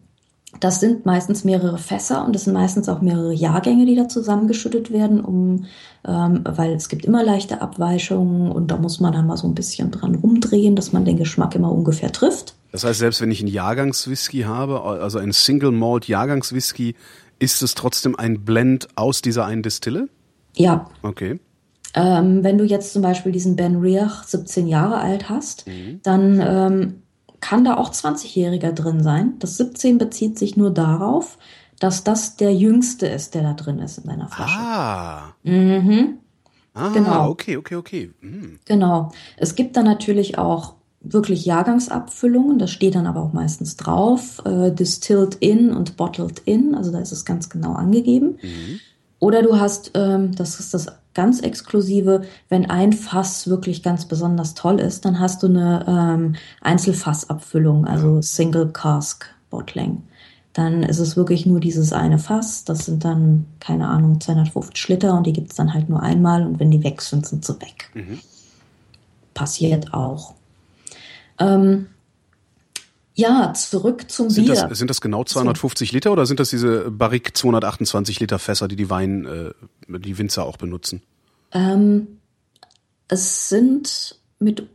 das sind meistens mehrere Fässer und es sind meistens auch mehrere Jahrgänge, die da zusammengeschüttet werden, um, ähm, weil es gibt immer leichte Abweichungen und da muss man dann mal so ein bisschen dran rumdrehen, dass man den Geschmack immer ungefähr trifft. Das heißt, selbst wenn ich einen Jahrgangswhisky habe, also einen Single Malt Jahrgangswhisky, ist es trotzdem ein Blend aus dieser einen Distille? Ja. Okay. Ähm, wenn du jetzt zum Beispiel diesen Ben Riach 17 Jahre alt hast, mhm. dann ähm, kann da auch 20-Jähriger drin sein. Das 17 bezieht sich nur darauf, dass das der jüngste ist, der da drin ist in deiner Flasche. Ah. Mhm. Ah, genau. okay, okay, okay. Mhm. Genau. Es gibt dann natürlich auch wirklich Jahrgangsabfüllungen, das steht dann aber auch meistens drauf, äh, distilled in und bottled in, also da ist es ganz genau angegeben. Mhm. Oder du hast, ähm, das ist das ganz exklusive, wenn ein Fass wirklich ganz besonders toll ist, dann hast du eine ähm, Einzelfassabfüllung, also Single Cask Bottling. Dann ist es wirklich nur dieses eine Fass, das sind dann, keine Ahnung, 250 Liter und die gibt es dann halt nur einmal und wenn die weg sind, sind sie weg. Mhm. Passiert auch. Ähm, ja, zurück zum sind Bier. Das, sind das genau 250 Liter oder sind das diese Barrique 228 Liter Fässer, die die Wein, äh, die Winzer auch benutzen? Ähm, es sind mit,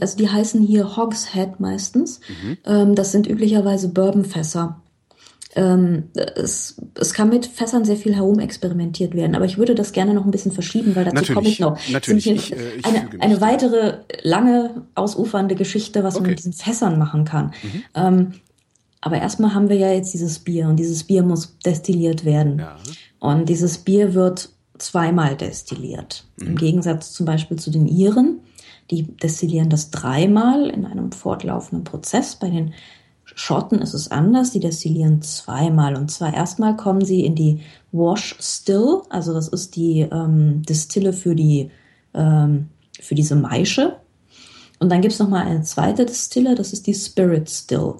also die heißen hier Hogshead meistens. Mhm. Ähm, das sind üblicherweise Bourbonfässer. Ähm, es, es kann mit Fässern sehr viel herumexperimentiert werden, aber ich würde das gerne noch ein bisschen verschieben, weil dazu komme ich noch. Natürlich. Ich, äh, ich eine, eine weitere lange ausufernde Geschichte, was okay. man mit diesen Fässern machen kann. Mhm. Ähm, aber erstmal haben wir ja jetzt dieses Bier und dieses Bier muss destilliert werden. Ja. Und dieses Bier wird zweimal destilliert. Mhm. Im Gegensatz zum Beispiel zu den Iren. Die destillieren das dreimal in einem fortlaufenden Prozess. Bei den Schotten ist es anders, die destillieren zweimal. Und zwar erstmal kommen sie in die Wash Still, also das ist die ähm, Distille für, die, ähm, für diese Maische. Und dann gibt es nochmal eine zweite Distille, das ist die Spirit Still.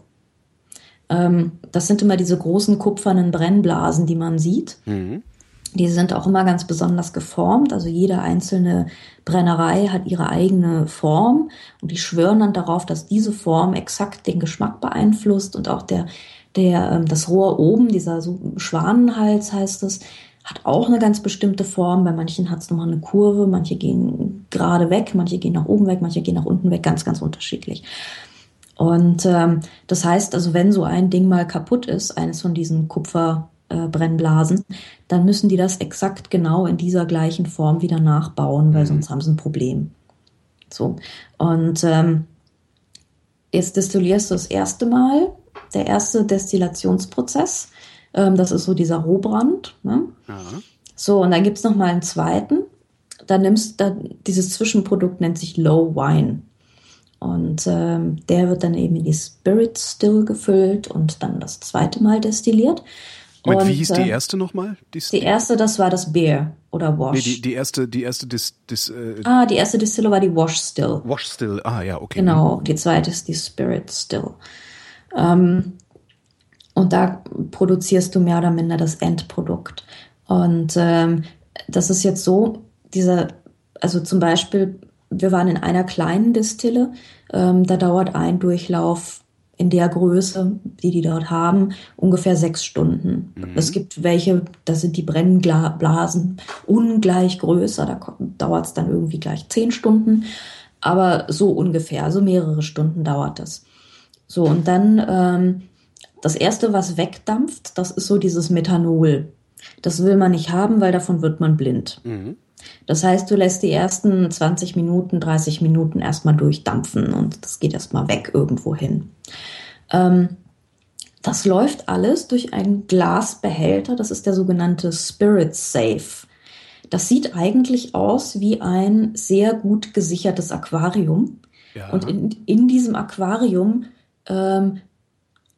Ähm, das sind immer diese großen kupfernen Brennblasen, die man sieht. Mhm. Die sind auch immer ganz besonders geformt. Also jede einzelne Brennerei hat ihre eigene Form und die schwören dann darauf, dass diese Form exakt den Geschmack beeinflusst und auch der, der, ähm, das Rohr oben, dieser so Schwanenhals heißt es, hat auch eine ganz bestimmte Form. Bei manchen hat es nochmal eine Kurve, manche gehen gerade weg, manche gehen nach oben weg, manche gehen nach unten weg, ganz, ganz unterschiedlich. Und ähm, das heißt also, wenn so ein Ding mal kaputt ist, eines von diesen Kupfer äh, Brennblasen, dann müssen die das exakt genau in dieser gleichen Form wieder nachbauen, weil mhm. sonst haben sie ein Problem. So. Und ähm, jetzt destillierst du das erste Mal, der erste Destillationsprozess. Ähm, das ist so dieser Rohbrand. Ne? So, und dann gibt es nochmal einen zweiten. Da nimmst du, dieses Zwischenprodukt nennt sich Low Wine. Und ähm, der wird dann eben in die Spirit Still gefüllt und dann das zweite Mal destilliert. Moment, und, wie hieß die äh, erste nochmal? Die, die erste, das war das Beer oder Wash. Nee, die, die erste, die erste Dis, Dis, äh, Ah, die erste Distille war die Wash Still. Wash Still, ah ja, okay. Genau, die zweite ist die Spirit Still. Ähm, und da produzierst du mehr oder minder das Endprodukt. Und ähm, das ist jetzt so, dieser, also zum Beispiel, wir waren in einer kleinen Distille, ähm, da dauert ein Durchlauf in der Größe, die die dort haben, ungefähr sechs Stunden. Mhm. Es gibt welche, da sind die Brennblasen ungleich größer, da dauert es dann irgendwie gleich zehn Stunden, aber so ungefähr, also mehrere Stunden dauert das. So, und dann ähm, das Erste, was wegdampft, das ist so dieses Methanol. Das will man nicht haben, weil davon wird man blind. Mhm. Das heißt, du lässt die ersten 20 Minuten, 30 Minuten erstmal durchdampfen und das geht erstmal weg irgendwo hin. Ähm, das läuft alles durch einen Glasbehälter, das ist der sogenannte Spirit Safe. Das sieht eigentlich aus wie ein sehr gut gesichertes Aquarium. Ja. Und in, in diesem Aquarium ähm,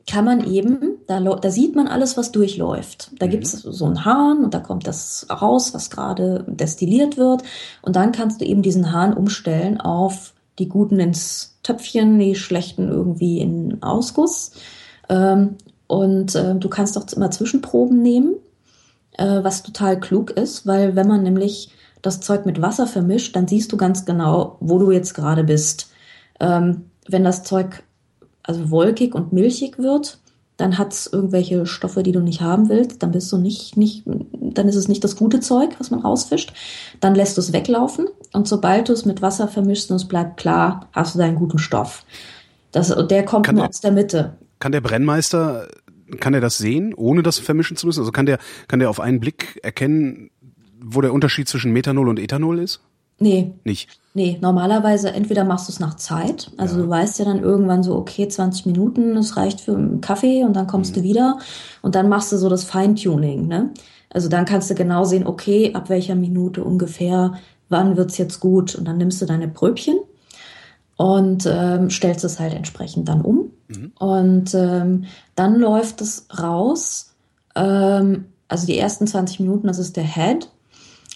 kann man eben, da, da sieht man alles, was durchläuft. Da mhm. gibt es so einen Hahn und da kommt das raus, was gerade destilliert wird. Und dann kannst du eben diesen Hahn umstellen auf die guten ins Töpfchen, die schlechten irgendwie in Ausguss. Ähm, und äh, du kannst auch immer Zwischenproben nehmen, äh, was total klug ist, weil wenn man nämlich das Zeug mit Wasser vermischt, dann siehst du ganz genau, wo du jetzt gerade bist. Ähm, wenn das Zeug also wolkig und milchig wird, dann hat es irgendwelche Stoffe, die du nicht haben willst, dann bist du nicht, nicht, dann ist es nicht das gute Zeug, was man rausfischt. Dann lässt du es weglaufen und sobald du es mit Wasser vermischst und es bleibt klar, hast du deinen guten Stoff. Das, der kommt Kann nur der- aus der Mitte. Kann der Brennmeister, kann er das sehen, ohne das vermischen zu müssen? Also kann der, kann der auf einen Blick erkennen, wo der Unterschied zwischen Methanol und Ethanol ist? Nee, Nicht. Nee, normalerweise entweder machst du es nach Zeit, also du weißt ja dann irgendwann so, okay, 20 Minuten, das reicht für einen Kaffee und dann kommst du wieder. Und dann machst du so das Feintuning, ne? Also dann kannst du genau sehen, okay, ab welcher Minute ungefähr, wann wird's jetzt gut? Und dann nimmst du deine Pröbchen und ähm, stellst es halt entsprechend dann um. Und ähm, dann läuft es raus, ähm, also die ersten 20 Minuten, das ist der Head,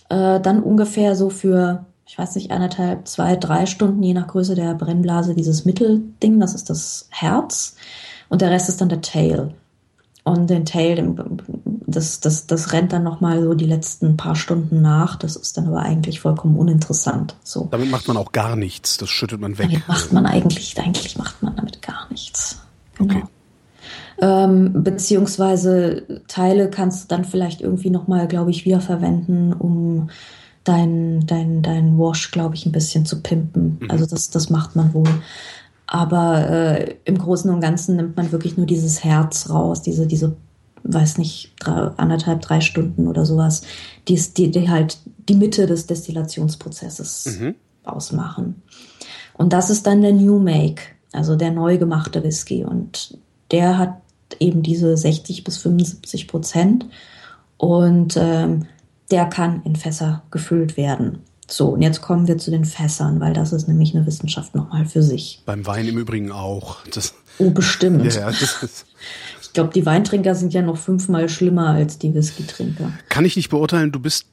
äh, dann ungefähr so für, ich weiß nicht, eineinhalb, zwei, drei Stunden, je nach Größe der Brennblase, dieses Mittelding, das ist das Herz. Und der Rest ist dann der Tail. Und den Tail, das, das, das rennt dann nochmal so die letzten paar Stunden nach. Das ist dann aber eigentlich vollkommen uninteressant. So. Damit macht man auch gar nichts. Das schüttet man weg. Damit macht man eigentlich, eigentlich macht man damit gar nichts. Genau. Okay. Ähm, beziehungsweise Teile kannst du dann vielleicht irgendwie nochmal, glaube ich, wiederverwenden, um dein, dein, dein Wash, glaube ich, ein bisschen zu pimpen. Also das, das macht man wohl. Aber äh, im Großen und Ganzen nimmt man wirklich nur dieses Herz raus, diese, diese, weiß nicht, drei, anderthalb, drei Stunden oder sowas, die, ist- die, die halt die Mitte des Destillationsprozesses ausmachen. Und das ist dann der New Make, also der neu gemachte Whisky. Und der hat eben diese 60 bis 75 Prozent. Und ähm, der kann in Fässer gefüllt werden. So, und jetzt kommen wir zu den Fässern, weil das ist nämlich eine Wissenschaft nochmal für sich. Beim Wein im Übrigen auch. Das, Oh, bestimmt. ja, ja, Ich glaube, die Weintrinker sind ja noch fünfmal schlimmer als die Whisky-Trinker. kann ich nicht beurteilen. Du bist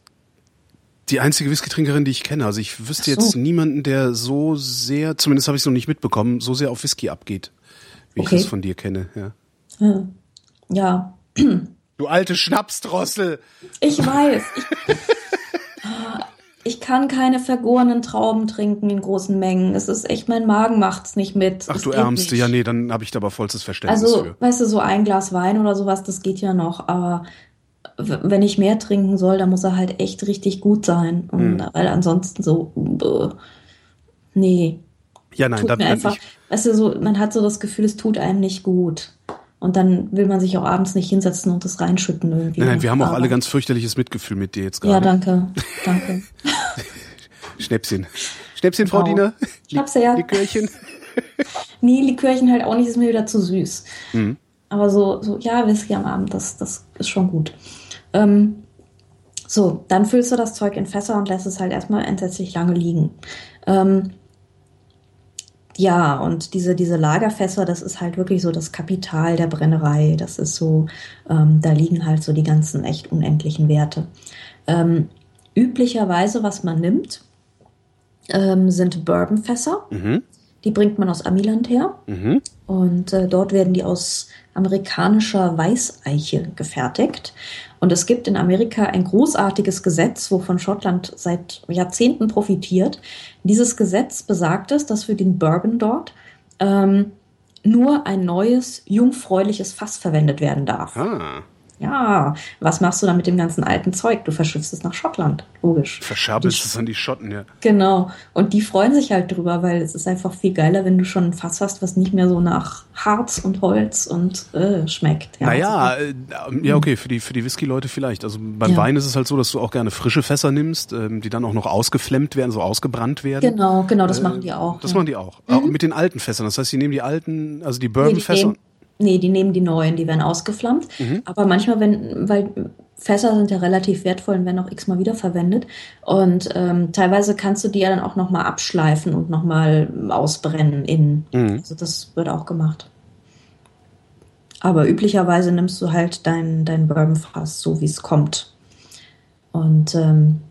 die einzige Whisky-Trinkerin, die ich kenne. Also ich wüsste so. jetzt niemanden, der so sehr, zumindest habe ich es noch nicht mitbekommen, so sehr auf Whisky abgeht, wie Okay. ich das von dir kenne. Ja. Ja, Du alte Schnapsdrossel. Ich weiß. Ich, ich kann keine vergorenen Trauben trinken in großen Mengen. Es ist echt, mein Magen macht's nicht mit. Ach Das du Ärmste, nicht. ja nee, dann habe ich da aber vollstes Verständnis Also, für. weißt du, so ein Glas Wein oder sowas, das geht ja noch, aber wenn ich mehr trinken soll, dann muss er halt echt richtig gut sein. Und, Hm. Weil ansonsten so, bäh, nee, Ja, nein, tut da mir einfach, ich. weißt du, so, man hat so das Gefühl, es tut einem nicht gut. Und dann will man sich auch abends nicht hinsetzen und das reinschütten irgendwie. Nein, nein, wir haben auch Aber- alle ganz fürchterliches Mitgefühl mit dir jetzt Ja, gerade. danke, danke. Schnäpschen. Schnäpschen, Frau Genau. Diener. Schnaps her. Likörchen. Nee, Likörchen halt auch nicht, ist mir wieder zu süß. Mhm. Aber so, so, ja, Whisky am Abend, das, das ist schon gut. Ähm, so, dann füllst du das Zeug in Fässer und lässt es halt erstmal entsetzlich lange liegen. Ähm, ja, und diese, diese Lagerfässer, das ist halt wirklich so das Kapital der Brennerei. Das ist so, ähm, da liegen halt so die ganzen echt unendlichen Werte. Ähm, üblicherweise, was man nimmt, ähm, sind Bourbonfässer. Mhm. Die bringt man aus Amiland her. Mhm. Und äh, dort werden die aus amerikanischer Weißeiche gefertigt. Und es gibt in Amerika ein großartiges Gesetz, wovon Schottland seit Jahrzehnten profitiert. Dieses Gesetz besagt es, dass für den Bourbon dort ähm, nur ein neues, jungfräuliches Fass verwendet werden darf. Ah, Ja, was machst du dann mit dem ganzen alten Zeug? Du verschiffst es nach Schottland, logisch. verscherbelst Die- es an die Schotten, ja. Genau. Und die freuen sich halt drüber, weil es ist einfach viel geiler, wenn du schon ein Fass hast, was nicht mehr so nach Harz und Holz und äh, schmeckt. Ja, naja, also, äh, ja, okay, für die, für die Whisky-Leute vielleicht. Also beim Ja. Wein ist es halt so, dass du auch gerne frische Fässer nimmst, ähm, die dann auch noch ausgeflemmt werden, so ausgebrannt werden. genau, genau, das Äh, machen die auch. Das ja. Mhm. machen die auch. Auch mit den alten Fässern. Das heißt, die nehmen die alten, also die nee, Bourbon-Fässer. nehmen, nee, die nehmen die neuen, die werden ausgeflammt. Mhm. Aber manchmal, wenn, weil Fässer sind ja relativ wertvoll und werden auch x-mal wiederverwendet. Und ähm, teilweise kannst du die ja dann auch nochmal abschleifen und nochmal ausbrennen innen. Mhm. Also das wird auch gemacht. Aber üblicherweise nimmst du halt dein, dein Bourbonfass so, wie es kommt. Und ähm,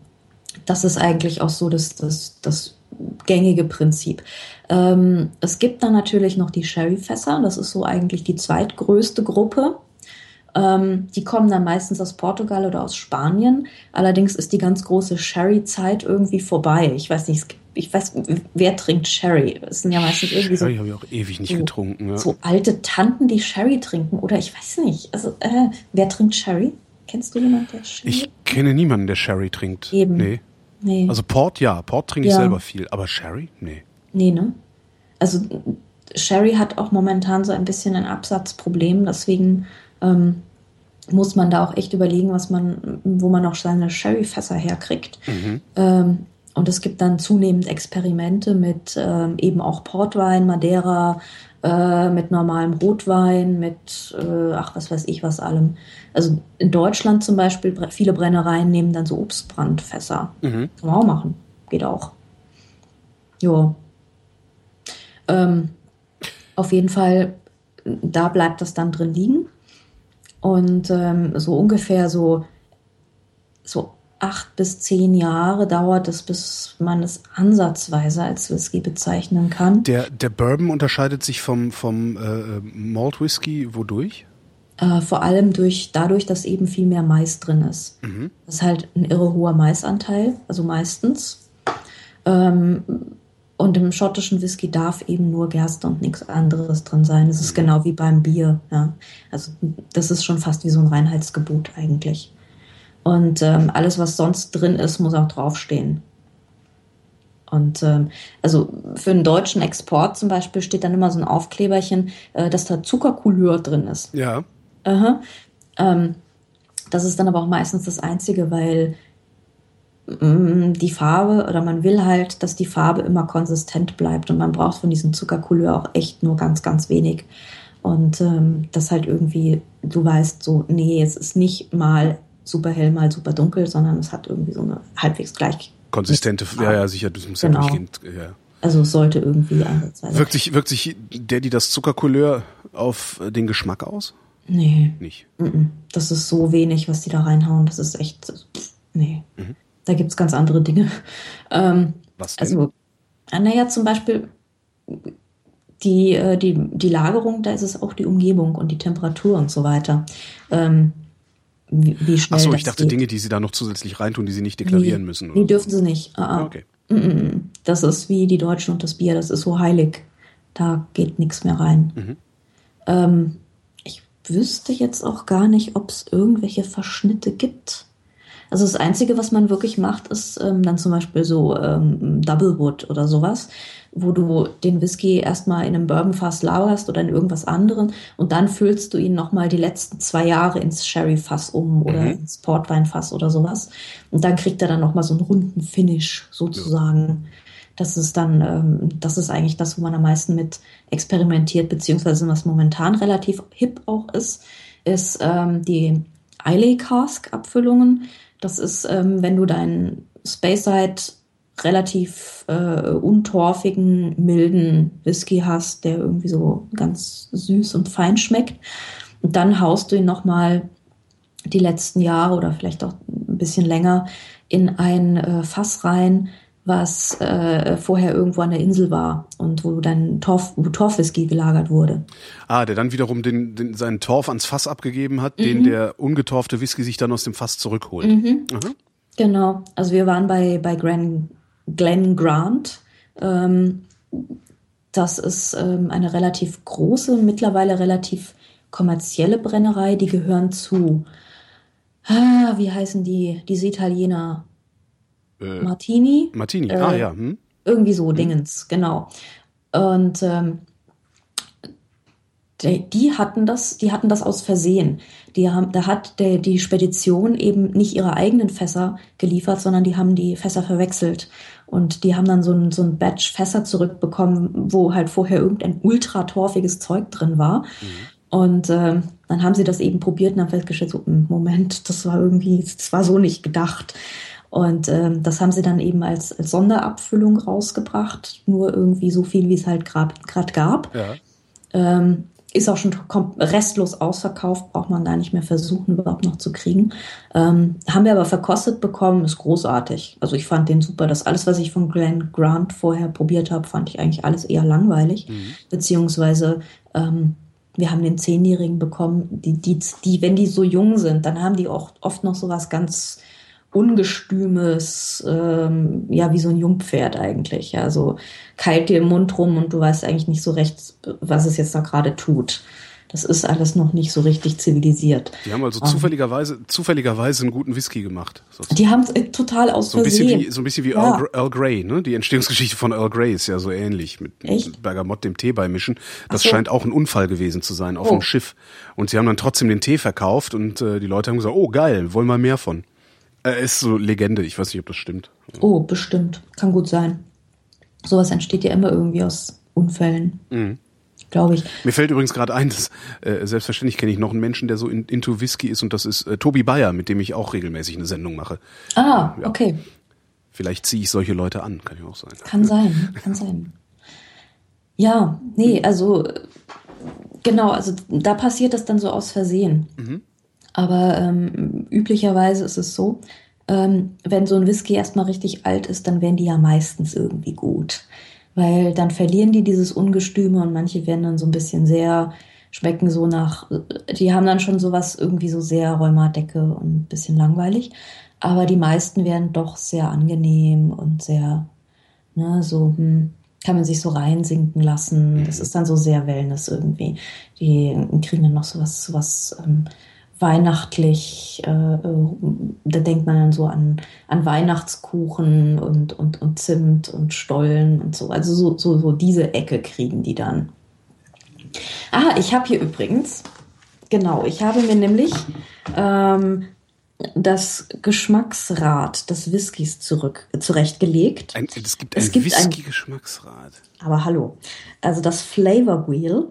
das ist eigentlich auch so das, das, das gängige Prinzip. Ähm, es gibt dann natürlich noch die Sherryfässer. Das ist so eigentlich die zweitgrößte Gruppe. Ähm, die kommen dann meistens aus Portugal oder aus Spanien. Allerdings ist die ganz große Sherry-Zeit irgendwie vorbei. Ich weiß nicht, es gibt, ich weiß, wer trinkt Sherry? Es sind ja meistens irgendwie so Sherry habe ich auch ewig nicht so- getrunken. Ja. so alte Tanten, die Sherry trinken. Oder ich weiß nicht. Also, äh, wer trinkt Sherry? Kennst du jemanden, der Sherry? Ich kenne niemanden, der Sherry trinkt. Eben. Nee. Nee. Also Port ja, Port trinke ich Ja. selber viel, aber Sherry? Nee. nee, ne? Also, Sherry hat auch momentan so ein bisschen ein Absatzproblem, deswegen ähm, muss man da auch echt überlegen, was man, wo man noch seine Sherryfässer herkriegt. Mhm. Ähm, und es gibt dann zunehmend Experimente mit ähm, eben auch Portwein, Madeira, äh, mit normalem Rotwein, mit, äh, ach, was weiß ich, was allem. Also in Deutschland zum Beispiel, viele Brennereien nehmen dann so Obstbrandfässer. Mhm. Kann man auch machen. Geht auch. Jo. Ähm, auf jeden Fall, da bleibt das dann drin liegen. Und ähm, so ungefähr so, so acht bis zehn Jahre dauert es, bis man es ansatzweise als Whisky bezeichnen kann. Der, der Bourbon unterscheidet sich vom, vom äh, Malt Whisky wodurch? Äh, vor allem durch, dadurch, dass eben viel mehr Mais drin ist. Mhm. Das ist halt ein irre hoher Maisanteil, also meistens. Ähm, und im schottischen Whisky darf eben nur Gerste und nichts anderes drin sein. Es ist mhm. genau wie beim Bier. Ja. Also das ist schon fast wie so ein Reinheitsgebot eigentlich. Und ähm, alles, was sonst drin ist, muss auch draufstehen. Und ähm, also für einen deutschen Export zum Beispiel steht dann immer so ein Aufkleberchen, äh, dass da Zuckercouleur drin ist. Ja. Aha. Ähm, das ist dann aber auch meistens das Einzige, weil mm, die Farbe oder man will halt, dass die Farbe immer konsistent bleibt und man braucht von diesem Zuckercouleur auch echt nur ganz, ganz wenig. Und ähm, das halt irgendwie, du weißt so, nee, es ist nicht mal super hell, mal super dunkel, sondern es hat irgendwie so eine halbwegs gleich. Konsistente, ja, ja, sicher, das muss genau. ja durchgehend, ja. Also es sollte irgendwie ansatzweise. Wirkt sich, wirkt sich der, die das Zuckercouleur auf den Geschmack aus? Nee. Nicht. Das ist so wenig, was die da reinhauen. Das ist echt. Nee. Mhm. Da gibt es ganz andere Dinge. Ähm, was denn? Also, naja, zum Beispiel die, äh, die, die Lagerung, da ist es auch die Umgebung und die Temperatur und so weiter. Ähm, wie, wie schnell. Achso, ich dachte geht. Dinge, die sie da noch zusätzlich reintun, die sie nicht deklarieren nee, müssen. Oder? Die dürfen sie nicht. Ah, okay. Das ist wie die Deutschen und das Bier, das ist so heilig. Da geht nichts mehr rein. Mhm. Ähm, ich wüsste jetzt auch gar nicht, ob es irgendwelche Verschnitte gibt. Also das Einzige, was man wirklich macht, ist ähm, dann zum Beispiel so ähm, Double Wood oder sowas wo du den Whisky erstmal in einem Bourbonfass lagerst oder in irgendwas anderem und dann füllst du ihn nochmal die letzten zwei Jahre ins Sherryfass um oder mhm. ins Portweinfass oder sowas. Und dann kriegt er dann nochmal so einen runden Finish sozusagen. Ja. Das ist dann, ähm, das ist eigentlich das, wo man am meisten mit experimentiert, beziehungsweise was momentan relativ hip auch ist, ist ähm, die Islay Cask Abfüllungen. Das ist, ähm, wenn du deinen Speyside relativ äh, untorfigen, milden Whisky hast, der irgendwie so ganz süß und fein schmeckt. Und dann haust du ihn nochmal die letzten Jahre oder vielleicht auch ein bisschen länger in ein äh, Fass rein, was äh, vorher irgendwo an der Insel war und wo dann Torf, wo Torfwhisky gelagert wurde. Ah, der dann wiederum den, den, seinen Torf ans Fass abgegeben hat, mhm. den der ungetorfte Whisky sich dann aus dem Fass zurückholt. Mhm. Genau, also wir waren bei, bei Gran Glenn Grant. Ähm, das ist ähm, eine relativ große, mittlerweile relativ kommerzielle Brennerei. Die gehören zu, ah, wie heißen die, diese Italiener? Äh, Martini? Martini, äh, ah ja. Hm. Irgendwie so, hm. Dingens, genau. Und ähm, die, die, hatten das, die hatten das aus Versehen. Die haben, da hat der, die Spedition eben nicht ihre eigenen Fässer geliefert, sondern die haben die Fässer verwechselt. Und die haben dann so ein, so ein Batch Fässer zurückbekommen, wo halt vorher irgendein ultra torfiges Zeug drin war. Mhm. Und äh, dann haben sie das eben probiert und haben festgestellt, so, hm, Moment, das war irgendwie, das war so nicht gedacht. Und ähm, das haben sie dann eben als, als Sonderabfüllung rausgebracht, nur irgendwie so viel, wie es halt gerade gab. Ja. Ähm, ist auch schon restlos ausverkauft, braucht man da nicht mehr versuchen, überhaupt noch zu kriegen. Ähm, haben wir aber verkostet bekommen, ist großartig. Also ich fand den super. Das alles, was ich von Glenn Grant vorher probiert habe, fand ich eigentlich alles eher langweilig. Mhm. Beziehungsweise ähm, wir haben den Zehnjährigen bekommen, die, die, die, wenn die so jung sind, dann haben die auch oft noch so was ganz ungestümes, ähm, ja, wie so ein Jungpferd eigentlich. Also keilt dir im Mund rum und du weißt eigentlich nicht so recht, was es jetzt da gerade tut. Das ist alles noch nicht so richtig zivilisiert. Die haben also zufälligerweise, zufälligerweise einen guten Whisky gemacht. Die haben äh, total aus so ein bisschen Versehen. wie So ein bisschen wie Ja. Earl, Earl Grey, ne? Die Entstehungsgeschichte von Earl Grey ist ja so ähnlich. Mit, Echt? mit Bergamott dem Tee beimischen. Das so. scheint auch ein Unfall gewesen zu sein auf Oh. dem Schiff. Und sie haben dann trotzdem den Tee verkauft und äh, die Leute haben gesagt, oh geil, wollen wir mehr von. Äh, ist so Legende, ich weiß nicht, ob das stimmt. Oh, bestimmt. Kann gut sein. Sowas entsteht ja immer irgendwie aus Unfällen. Mhm. Glaube ich. Mir fällt übrigens gerade ein, dass äh, selbstverständlich kenne ich noch einen Menschen, der so in, into Whisky ist und das ist äh, Tobi Bayer, mit dem ich auch regelmäßig eine Sendung mache. Ah, okay. Vielleicht ziehe ich solche Leute an, kann ja auch sein. Kann sein, kann sein. Ja, nee, also äh, genau, also da passiert das dann so aus Versehen. Aber ähm, üblicherweise ist es so, ähm, wenn so ein Whisky erstmal richtig alt ist, dann werden die ja meistens irgendwie gut. Weil dann verlieren die dieses Ungestüme und manche werden dann so ein bisschen sehr, schmecken so nach, die haben dann schon sowas irgendwie so sehr Rheumadecke und ein bisschen langweilig. Aber die meisten werden doch sehr angenehm und sehr, ne, so, hm, kann man sich so reinsinken lassen. Das ist dann so sehr Wellness irgendwie. Die kriegen dann noch sowas, sowas ähm, weihnachtlich, äh, äh, da denkt man dann so an, an Weihnachtskuchen und, und, und Zimt und Stollen und so. Also so, so, so diese Ecke kriegen die dann. Ah, ich habe hier übrigens, genau, ich habe mir nämlich ähm, das Geschmacksrad des Whiskys zurück, zurechtgelegt. Ein, es gibt ein- Whisky-Geschmacksrad. Aber hallo. Also das Flavor Wheel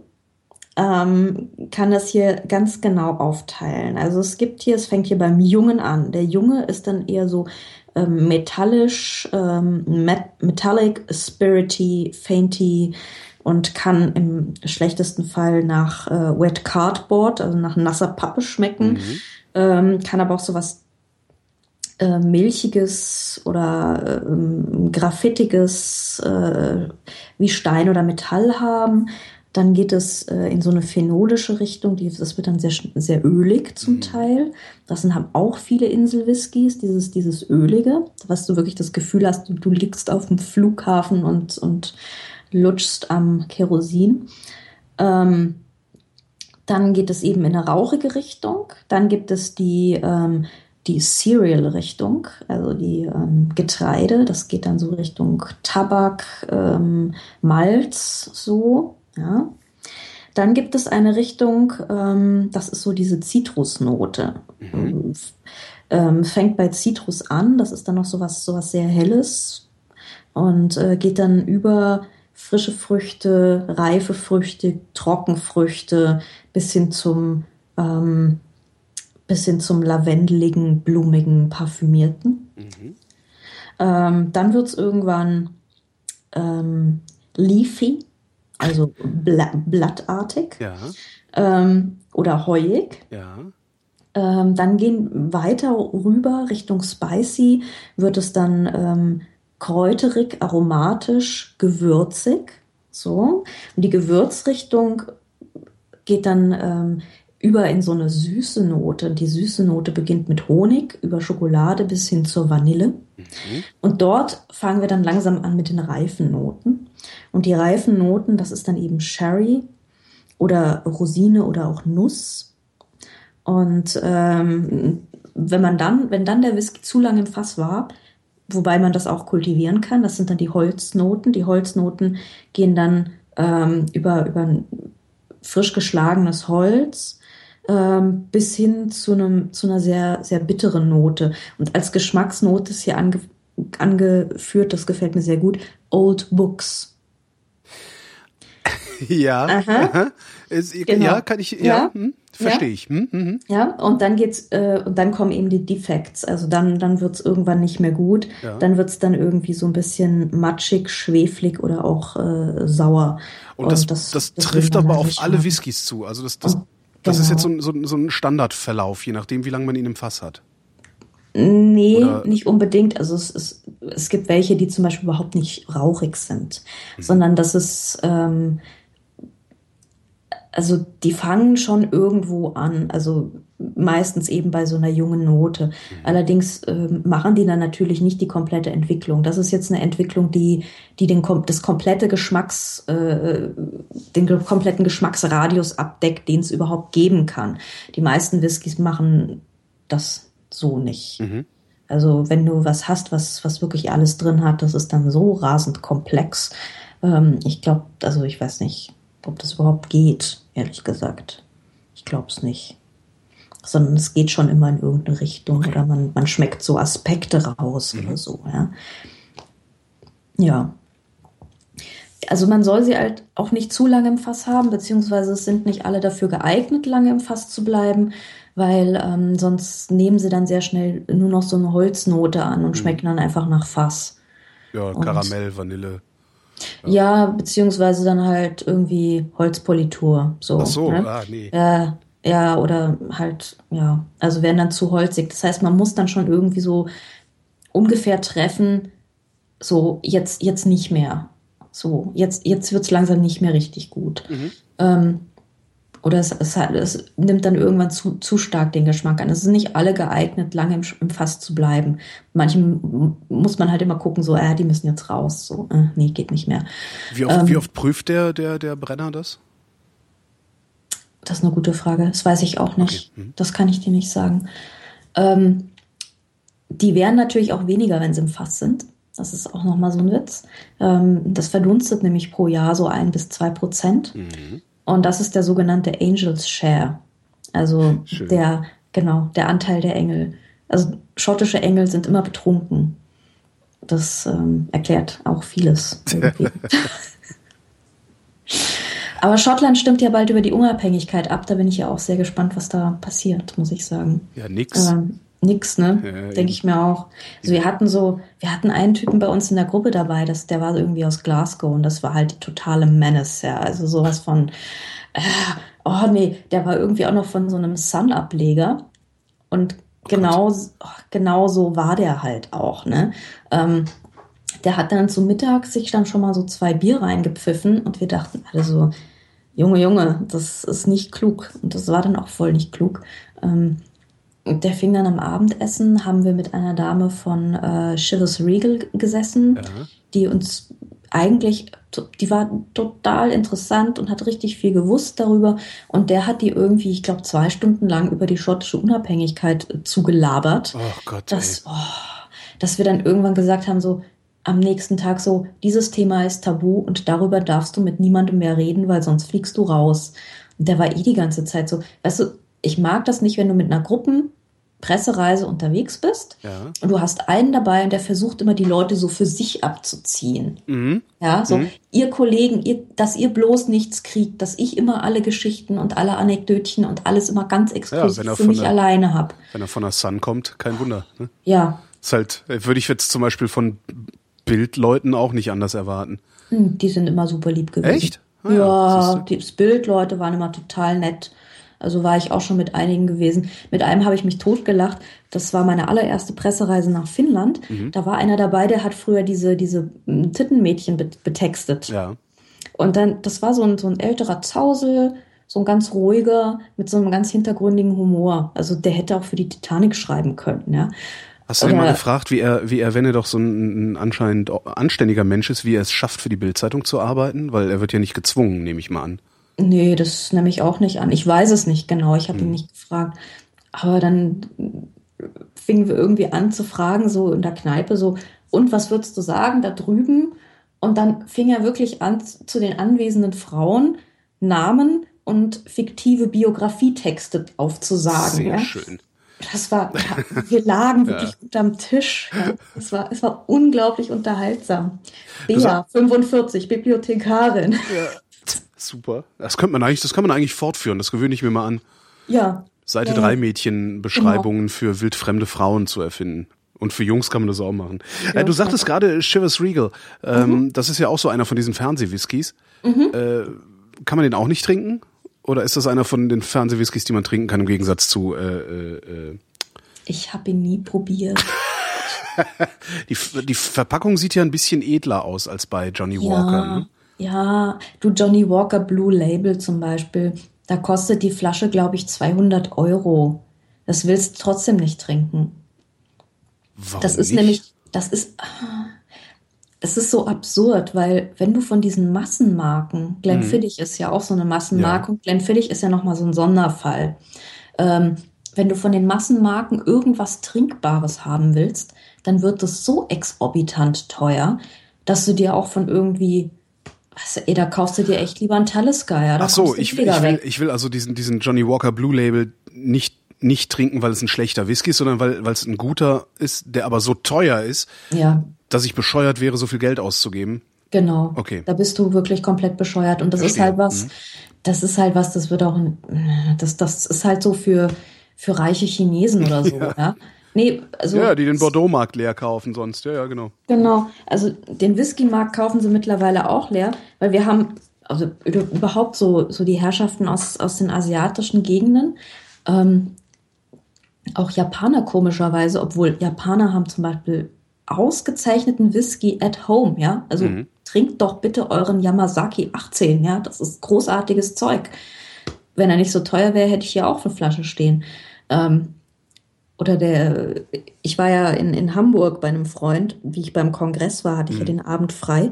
ähm, kann das hier ganz genau aufteilen. Also es gibt hier, es fängt hier beim Jungen an. Der Junge ist dann eher so ähm, metallisch, ähm, met metallic, spirity, fainty und kann im schlechtesten Fall nach äh, Wet Cardboard, also nach nasser Pappe schmecken. Ähm, kann aber auch sowas äh, milchiges oder ähm, graffitiges äh, wie Stein oder Metall haben. Dann geht es äh, in so eine phenolische Richtung, die, das wird dann sehr, sehr ölig zum Teil. Das sind, haben auch viele Inselwhiskys, dieses, dieses Ölige, was du wirklich das Gefühl hast, du, du liegst auf dem Flughafen und, und lutschst am Kerosin. Ähm, dann geht es eben in eine rauchige Richtung. Dann gibt es die, ähm, die Cereal-Richtung, also die ähm, Getreide. Das geht dann so Richtung Tabak, ähm, Malz, so. Ja. Dann gibt es eine Richtung, ähm, das ist so diese Zitrusnote. Ähm, fängt bei Zitrus an, das ist dann noch sowas, sowas sehr Helles und äh, geht dann über frische Früchte, reife Früchte, Trockenfrüchte bis hin zum ähm, bis hin zum lavendeligen, blumigen, parfümierten. Ähm, dann wird es irgendwann ähm, leafy, also bla blattartig Ja, ähm, oder heuig. ja. Ähm, dann gehen weiter rüber Richtung spicy, wird es dann ähm, kräuterig, aromatisch, gewürzig. So. Und die Gewürzrichtung geht dann ähm, über in so eine süße Note. Die süße Note beginnt mit Honig, über Schokolade bis hin zur Vanille. Und dort fangen wir dann langsam an mit den reifen Noten. Und die reifen Noten, das ist dann eben Sherry oder Rosine oder auch Nuss. Und ähm, wenn man dann, wenn dann der Whisky zu lange im Fass war, wobei man das auch kultivieren kann, das sind dann die Holznoten. Die Holznoten gehen dann ähm, über, über ein frisch geschlagenes Holz ähm, bis hin zu, einem, zu einer sehr, sehr bitteren Note. Und als Geschmacksnote ist hier ange, angeführt, das gefällt mir sehr gut, Old Books. Ja, Aha. Genau. ja, kann ich, ja, Ja. Hm, verstehe ich. Hm, hm, hm. Ja, und dann geht's, äh, und dann kommen eben die Defects. Also dann, dann wird's irgendwann nicht mehr gut. Ja. Dann wird's dann irgendwie so ein bisschen matschig, schweflig oder auch äh, sauer. Und das, das, das will trifft aber auf alle. Whiskys zu. Also das, das, Und- das ist genau. jetzt so ein, so, so ein Standardverlauf, je nachdem, wie lange man ihn im Fass hat. Nee, Oder- nicht unbedingt. Also es, es, es gibt welche, die zum Beispiel überhaupt nicht rauchig sind, Mhm. sondern das ist, ähm, also die fangen schon irgendwo an, also meistens eben bei so einer jungen Note. Mhm. Allerdings äh, machen die dann natürlich nicht die komplette Entwicklung. Das ist jetzt eine Entwicklung, die, die den, das komplette Geschmacks, äh, den kompletten Geschmacksradius abdeckt, den es überhaupt geben kann. Die meisten Whiskys machen das so nicht. Mhm. Also wenn du was hast, was, was wirklich alles drin hat, das ist dann so rasend komplex. Ähm, ich glaube, also ich weiß nicht, ob das überhaupt geht, ehrlich gesagt. Ich glaube es nicht. Sondern es geht schon immer in irgendeine Richtung okay. oder man, man schmeckt so Aspekte raus mhm. oder so, ja. Ja. Also man soll sie halt auch nicht zu lange im Fass haben, beziehungsweise es sind nicht alle dafür geeignet, lange im Fass zu bleiben, weil ähm, sonst nehmen sie dann sehr schnell nur noch so eine Holznote an und mhm. schmecken dann einfach nach Fass. Ja, Karamell, und, Vanille. Ja. beziehungsweise dann halt irgendwie Holzpolitur. So, Ach so, ne? ah, nee. Ja, ja, oder halt, ja, also werden dann zu holzig. Das heißt, man muss dann schon irgendwie so ungefähr treffen, so jetzt, jetzt nicht mehr. So, jetzt, jetzt wird es langsam nicht mehr richtig gut. Mhm. Ähm, oder es, es, es, nimmt dann irgendwann zu, zu stark den Geschmack an. Es sind nicht alle geeignet, lange im, im Fass zu bleiben. Manchen muss man halt immer gucken, so, äh, die müssen jetzt raus. So, äh, nee, geht nicht mehr. Wie oft, ähm, wie oft prüft der, der, der Brenner das? Das ist eine gute Frage. Das weiß ich auch nicht. Okay. Mhm. Das kann ich dir nicht sagen. Ähm, die wären natürlich auch weniger, wenn sie im Fass sind. Das ist auch nochmal so ein Witz. Ähm, das verdunstet nämlich pro Jahr so ein bis zwei Prozent. Mhm. Und das ist der sogenannte Angels Share. Also Schön. der, genau, der Anteil der Engel. Also schottische Engel sind immer betrunken. Das ähm, erklärt auch vieles. Aber Schottland stimmt ja bald über die Unabhängigkeit ab. Da bin ich ja auch sehr gespannt, was da passiert, muss ich sagen. Ja, nix. Ähm, nix, ne? Ja, Denke ich mir auch. Also wir hatten so, wir hatten einen Typen bei uns in der Gruppe dabei, das, der war irgendwie aus Glasgow und das war halt die totale Menace, ja. Also sowas von, äh, oh nee, der war irgendwie auch noch von so einem Sun-Ableger und oh genau, oh, genau so war der halt auch, ne? Ähm, der hat dann zum Mittag sich dann schon mal so zwei Bier reingepfiffen und wir dachten alle so, Junge, Junge, das ist nicht klug. Und das war dann auch voll nicht klug. Ähm, der fing dann am Abendessen, haben wir mit einer Dame von äh, Chivas Regal gesessen, ja. die uns eigentlich, die war total interessant und hat richtig viel gewusst darüber. Und der hat die irgendwie, ich glaube, zwei Stunden lang über die schottische Unabhängigkeit zugelabert. Oh Gott. Dass, oh, dass wir dann irgendwann gesagt haben, so am nächsten Tag so, dieses Thema ist tabu und darüber darfst du mit niemandem mehr reden, weil sonst fliegst du raus. Und der war eh die ganze Zeit so, weißt du, ich mag das nicht, wenn du mit einer Gruppenpressereise unterwegs bist ja. und du hast einen dabei und der versucht immer die Leute so für sich abzuziehen. Mhm. Ja, so mhm. ihr Kollegen, ihr, dass ihr bloß nichts kriegt, dass ich immer alle Geschichten und alle Anekdötchen und alles immer ganz exklusiv ja, für mich der, alleine habe. Wenn er von der Sun kommt, kein Wunder. Ne? Ja. Ist halt, würde ich jetzt zum Beispiel von Bildleuten auch nicht anders erwarten. Hm, die sind immer super lieb gewesen. Echt? Ah, ja, ja die Bildleute waren immer total nett. Also war ich auch schon mit einigen gewesen. Mit einem habe ich mich totgelacht. Das war meine allererste Pressereise nach Finnland. Mhm. Da war einer dabei, der hat früher diese, diese hm, Tittenmädchen betextet. Ja. Und dann, das war so ein, so ein älterer Zausel, so ein ganz ruhiger, mit so einem ganz hintergründigen Humor. Also der hätte auch für die Titanic schreiben können, ja. Hast du ihn mal gefragt, wie er, wie er, wenn er doch so ein, ein anscheinend anständiger Mensch ist, wie er es schafft, für die Bildzeitung zu arbeiten? Weil er wird ja nicht gezwungen, nehme ich mal an. Nee, das nehme ich auch nicht an. Ich weiß es nicht genau. Ich habe hm. ihn nicht gefragt. Aber dann fingen wir irgendwie an zu fragen, so in der Kneipe, so, und was würdest du sagen da drüben? Und dann fing er wirklich an, zu den anwesenden Frauen Namen und fiktive Biografietexte aufzusagen. Sehr ja? schön. Das war, wir lagen wirklich ja. unterm Tisch. Ja. Es war, es war unglaublich unterhaltsam. Bea, 45, Bibliothekarin. Ja. Super. Das könnte man eigentlich, das kann man eigentlich fortführen. Das gewöhne ich mir mal an. Ja. Seite ja. 3 Mädchenbeschreibungen genau. für wildfremde Frauen zu erfinden. Und für Jungs kann man das auch machen. Ja, äh, du sagtest gerade Shivers Regal. Ähm, mhm. Das ist ja auch so einer von diesen Fernsehwhiskys. Mhm. Äh, kann man den auch nicht trinken? Oder ist das einer von den Fernsehwhiskys, die man trinken kann, im Gegensatz zu. Äh, äh, äh ich habe ihn nie probiert. die, die Verpackung sieht ja ein bisschen edler aus als bei Johnny Walker. Ja, ne? Ja, du Johnny Walker Blue Label zum Beispiel, da kostet die Flasche, glaube ich, 200 Euro. Das willst du trotzdem nicht trinken. Warum Das ist nicht? nämlich, das ist, es ist so absurd, weil wenn du von diesen Massenmarken, Glenfiddich ist ja auch so eine Massenmarke Ja. und Glenfiddich ist ja nochmal so ein Sonderfall. Ähm, wenn du von den Massenmarken irgendwas Trinkbares haben willst, dann wird es so exorbitant teuer, dass du dir auch von irgendwie, du, ey, da kaufst du dir echt lieber einen Talisker, Ach so, ich, ich, billiger will, ich will also diesen, diesen Johnny Walker Blue Label nicht, nicht trinken, weil es ein schlechter Whisky ist, sondern weil, weil es ein guter ist, der aber so teuer ist, Ja, dass ich bescheuert wäre, so viel Geld auszugeben. Genau. Okay. Da bist du wirklich komplett bescheuert. Und das ist Verstehe. halt was, das ist halt was, das wird auch, das, das ist halt so für, für reiche Chinesen oder so, ja. Nee, also. Ja, die den Bordeaux-Markt leer kaufen sonst. Ja, ja, genau. Genau. Also den Whisky-Markt kaufen sie mittlerweile auch leer, weil wir haben, also über- überhaupt so, so die Herrschaften aus, aus den asiatischen Gegenden, ähm, auch Japaner komischerweise, obwohl Japaner haben zum Beispiel ausgezeichneten Whisky at home, ja. Also trinkt doch bitte euren Yamazaki 18, ja. Das ist großartiges Zeug. Wenn er nicht so teuer wäre, hätte ich hier auch eine Flasche stehen. Ähm, oder der, ich war ja in, in Hamburg bei einem Freund, wie ich beim Kongress war, hatte ich ja den Abend frei.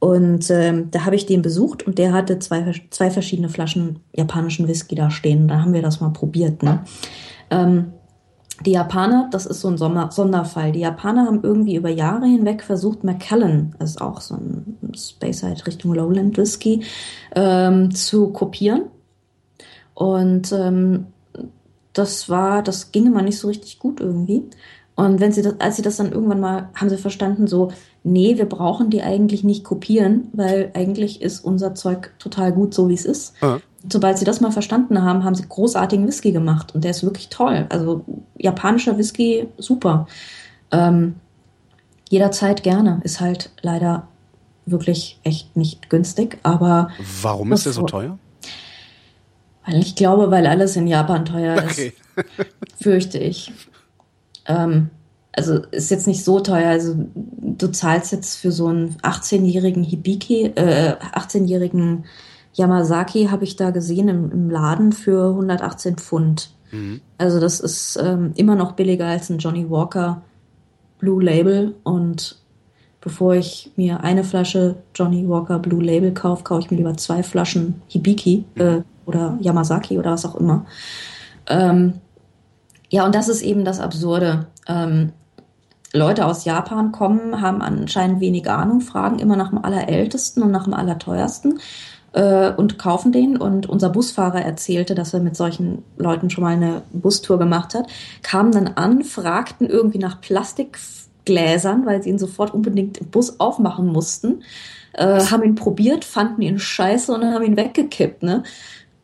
Und ähm, da habe ich den besucht und der hatte zwei, zwei verschiedene Flaschen japanischen Whisky da stehen. Da haben wir das mal probiert. Ne? Ähm, die Japaner, das ist so ein Sommer Sonderfall. Die Japaner haben irgendwie über Jahre hinweg versucht, Macallan, das ist auch so ein Speyside Richtung Lowland Whisky, ähm, zu kopieren. Und ähm, das war, das ging immer nicht so richtig gut irgendwie. Und wenn sie das, als sie das dann irgendwann mal, haben sie verstanden, so, nee, wir brauchen die eigentlich nicht kopieren, weil eigentlich ist unser Zeug total gut, so wie es ist. Ja. Sobald sie das mal verstanden haben, haben sie großartigen Whisky gemacht und der ist wirklich toll. Also japanischer Whisky, super. Ähm, jederzeit gerne. Ist halt leider wirklich echt nicht günstig, aber Warum ist der so teuer? weil ich glaube, weil alles in Japan teuer ist. Okay. fürchte ich. Ähm, also ist jetzt nicht so teuer. Also du zahlst jetzt für so einen 18-jährigen Hibiki, äh, 18-jährigen Yamazaki habe ich da gesehen im, im Laden für 118 Pfund. Also das ist ähm, immer noch billiger als ein Johnny Walker Blue Label und bevor ich mir eine Flasche Johnny Walker Blue Label kaufe, kaufe ich mir lieber zwei Flaschen Hibiki äh, oder Yamazaki oder was auch immer. Ähm, ja, und das ist eben das Absurde. Ähm, Leute aus Japan kommen, haben anscheinend wenig Ahnung, fragen immer nach dem Allerältesten und nach dem Allerteuersten äh, und kaufen den. Und unser Busfahrer erzählte, dass er mit solchen Leuten schon mal eine Bustour gemacht hat, kamen dann an, fragten irgendwie nach Plastikgläsern, weil sie ihn sofort unbedingt im Bus aufmachen mussten, äh, haben ihn probiert, fanden ihn scheiße und haben ihn weggekippt. Ne?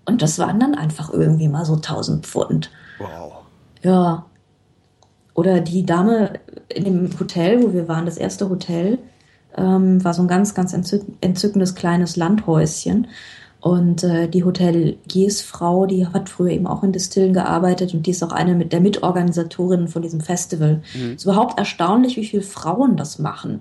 Und das waren dann einfach irgendwie mal so 1000 Pfund. Wow. Ja. Oder die Dame in dem Hotel, wo wir waren, das erste Hotel, ähm, war so ein ganz, ganz entzück entzückendes kleines Landhäuschen. Und äh, die Hoteliersfrau, die hat früher eben auch in Distillen gearbeitet und die ist auch eine mit der Mitorganisatorinnen von diesem Festival. ist überhaupt erstaunlich, wie viele Frauen das machen.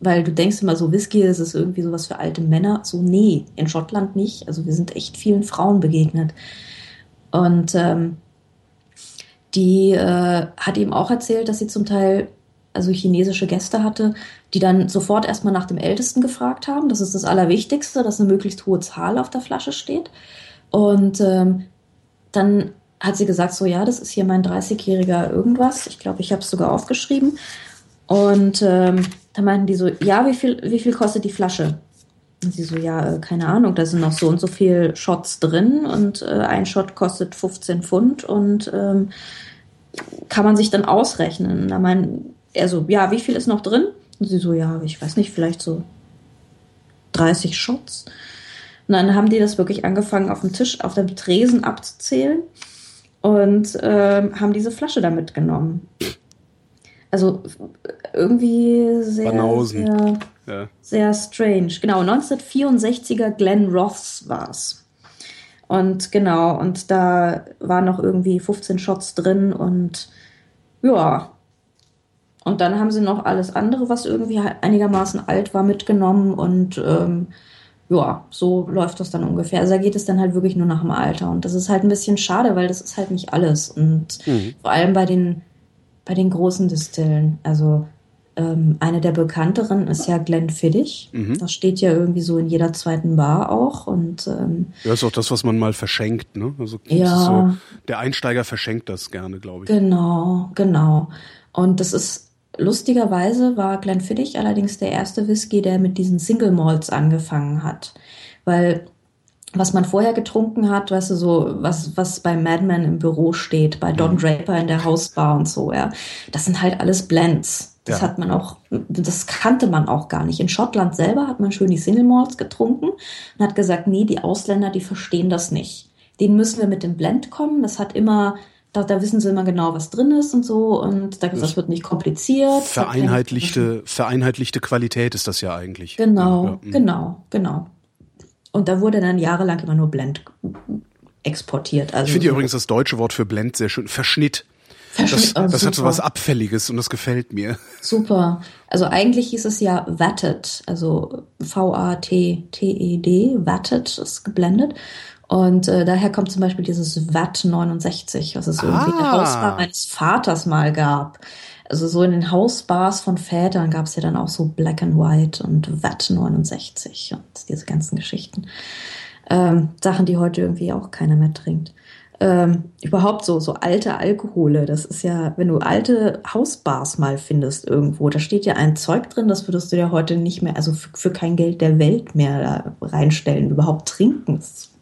Weil du denkst immer so, Whisky, ist irgendwie sowas für alte Männer. So, nee, in Schottland nicht. Also wir sind echt vielen Frauen begegnet. Und ähm, die äh, hat ihm auch erzählt, dass sie zum Teil also chinesische Gäste hatte, die dann sofort erstmal nach dem Ältesten gefragt haben. Das ist das Allerwichtigste, dass eine möglichst hohe Zahl auf der Flasche steht. Und ähm, dann hat sie gesagt, so ja, das ist hier mein 30-jähriger irgendwas. Ich glaube, ich habe es sogar aufgeschrieben. Und ähm, da meinten die so, ja, wie viel, wie viel kostet die Flasche? Und sie so, ja, äh, keine Ahnung, da sind noch so und so viel Shots drin und äh, ein Shot kostet 15 Pfund und ähm, kann man sich dann ausrechnen. Da meinen er so, ja, wie viel ist noch drin? Und sie so, ja, ich weiß nicht, vielleicht so 30 Shots. Und dann haben die das wirklich angefangen, auf dem Tisch, auf dem Tresen abzuzählen und ähm, haben diese Flasche da mitgenommen. Also irgendwie sehr, Banausen. sehr, Ja. sehr strange. Genau, 1964er Glen Roths war's. Und genau, und da waren noch irgendwie 15 Shots drin und ja, Und dann haben sie noch alles andere, was irgendwie einigermaßen alt war, mitgenommen und ähm, ja, so läuft das dann ungefähr. Also da geht es dann halt wirklich nur nach dem Alter. Und das ist halt ein bisschen schade, weil das ist halt nicht alles. Und mhm. vor allem bei den, bei den großen Distillen. Also ähm, eine der bekannteren ist ja Glenn Fiddich. Mhm. Das steht ja irgendwie so in jeder zweiten Bar auch. Und, ähm, ja, ist auch das, was man mal verschenkt, ne? Also ja, so, der Einsteiger verschenkt das gerne, glaube ich. Genau, genau. Und das ist Lustigerweise war Glenfiddich allerdings der erste Whisky, der mit diesen Single Malts angefangen hat. Weil was man vorher getrunken hat, weißt du, so, was, was bei Madman im Büro steht, bei Don mhm. Draper in der Hausbar und so, ja. Das sind halt alles Blends. Das ja. hat man auch, das kannte man auch gar nicht. In Schottland selber hat man schön die Single Malts getrunken und hat gesagt, nee, die Ausländer, die verstehen das nicht. Den müssen wir mit dem Blend kommen. Das hat immer da, da wissen sie immer genau, was drin ist und so. Und da das wird nicht kompliziert. Vereinheitlichte, vereinheitlichte Qualität ist das ja eigentlich. Genau, ja. Genau, genau. Und da wurde dann jahrelang immer nur Blend exportiert. Also ich finde so übrigens das deutsche Wort für Blend sehr schön. Verschnitt. Verschnitt das, oh, das hat so was Abfälliges und das gefällt mir. Super. Also eigentlich hieß es ja Watted, also V-A-T-T-E-D, Watted ist geblendet. Und äh, daher kommt zum Beispiel dieses Watt 69, was es irgendwie in der ah. Hausbar meines Vaters mal gab. Also so in den Hausbars von Vätern gab es ja dann auch so Black and White und Watt 69 und diese ganzen Geschichten. Ähm, Sachen, die heute irgendwie auch keiner mehr trinkt. Ähm, überhaupt so, so alte Alkohole, das ist ja, wenn du alte Hausbars mal findest irgendwo, da steht ja ein Zeug drin, das würdest du ja heute nicht mehr, also für, für kein Geld der Welt mehr reinstellen, überhaupt trinken. Das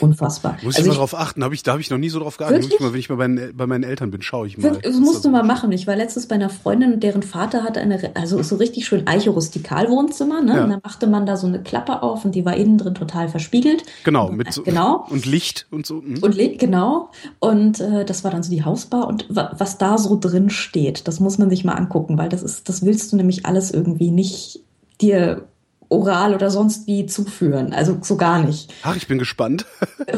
Unfassbar. Muss also ich mal drauf achten, hab ich, da habe ich noch nie so drauf geachtet. Wirklich? Mal, wenn ich mal bei, bei, meinen Eltern bin, schaue ich mal. Das musst du mal machen. Ich war letztens bei einer Freundin, deren Vater hatte eine, also so richtig schön Eiche Rustikal-Wohnzimmer, ne? Ja. Und dann machte man da so eine Klappe auf und die war innen drin total verspiegelt. Genau, mit so, genau. und Licht und so. Mhm. Und Licht, genau. Und äh, das war dann so die Hausbar und was da so drin steht, das muss man sich mal angucken, weil das ist, das willst du nämlich alles irgendwie nicht dir oral oder sonst wie zuführen. Also so gar nicht. Ach, ich bin gespannt.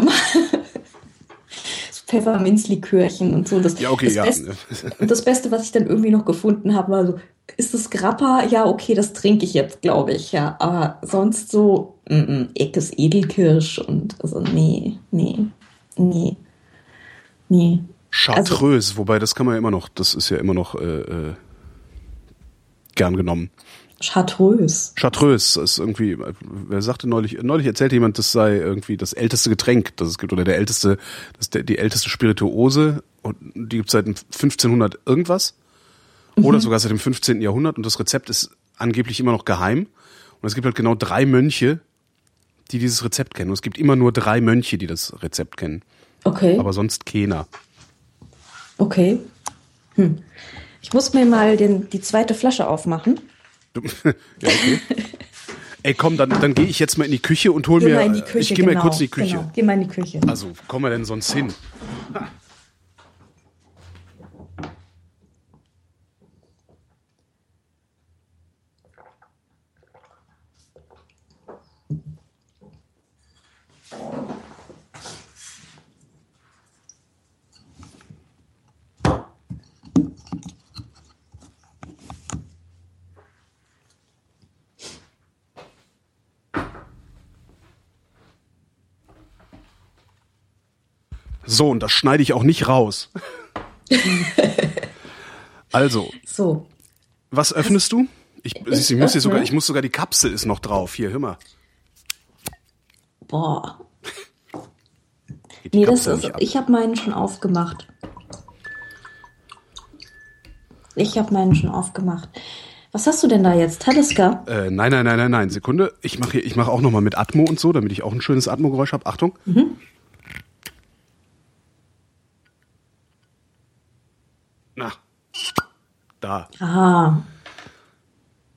Pfefferminzlikörchen und so. Das, ja, okay, das ja. Beste, und das Beste, was ich dann irgendwie noch gefunden habe, war so, ist das Grappa? Ja, okay, das trinke ich jetzt, glaube ich, ja. Aber sonst so, mm, mm, Eckes Edelkirsch und also, nee, nee, nee, nee. Chartreuse, also, wobei das kann man ja immer noch, das ist ja immer noch äh, äh, gern genommen. Chartreuse. Chartreuse ist irgendwie, wer sagte neulich, neulich erzählte jemand, das sei irgendwie das älteste Getränk, das es gibt, oder der älteste, das ist der, die älteste Spirituose, und die gibt es seit 1500 irgendwas, mhm. oder sogar seit dem 15. Jahrhundert, und das Rezept ist angeblich immer noch geheim. Und es gibt halt genau drei Mönche, die dieses Rezept kennen. Und es gibt immer nur drei Mönche, die das Rezept kennen. Okay. Aber sonst keiner. Okay. Hm. Ich muss mir mal den, die zweite Flasche aufmachen. Du, ja, okay. Ey, komm, dann, dann gehe ich jetzt mal in die Küche und hol geh mir. Die Küche, ich gehe genau, mal kurz in die Küche. Genau. Geh mal in die Küche. Also, wo kommen wir denn sonst hin? So, und das schneide ich auch nicht raus. also. So. Was öffnest du? Ich, ich, ich muss hier sogar, ich muss sogar die Kapsel ist noch drauf. Hier, hör mal. Boah. Nee, das ist, ich habe meinen schon aufgemacht. Ich habe meinen schon aufgemacht. Was hast du denn da jetzt? Taliska? Äh, nein, nein, nein, nein, nein. Sekunde. Ich mache ich mach auch noch mal mit Atmo und so, damit ich auch ein schönes Atmo-Geräusch habe. Achtung. Mhm. Na, da. Ah.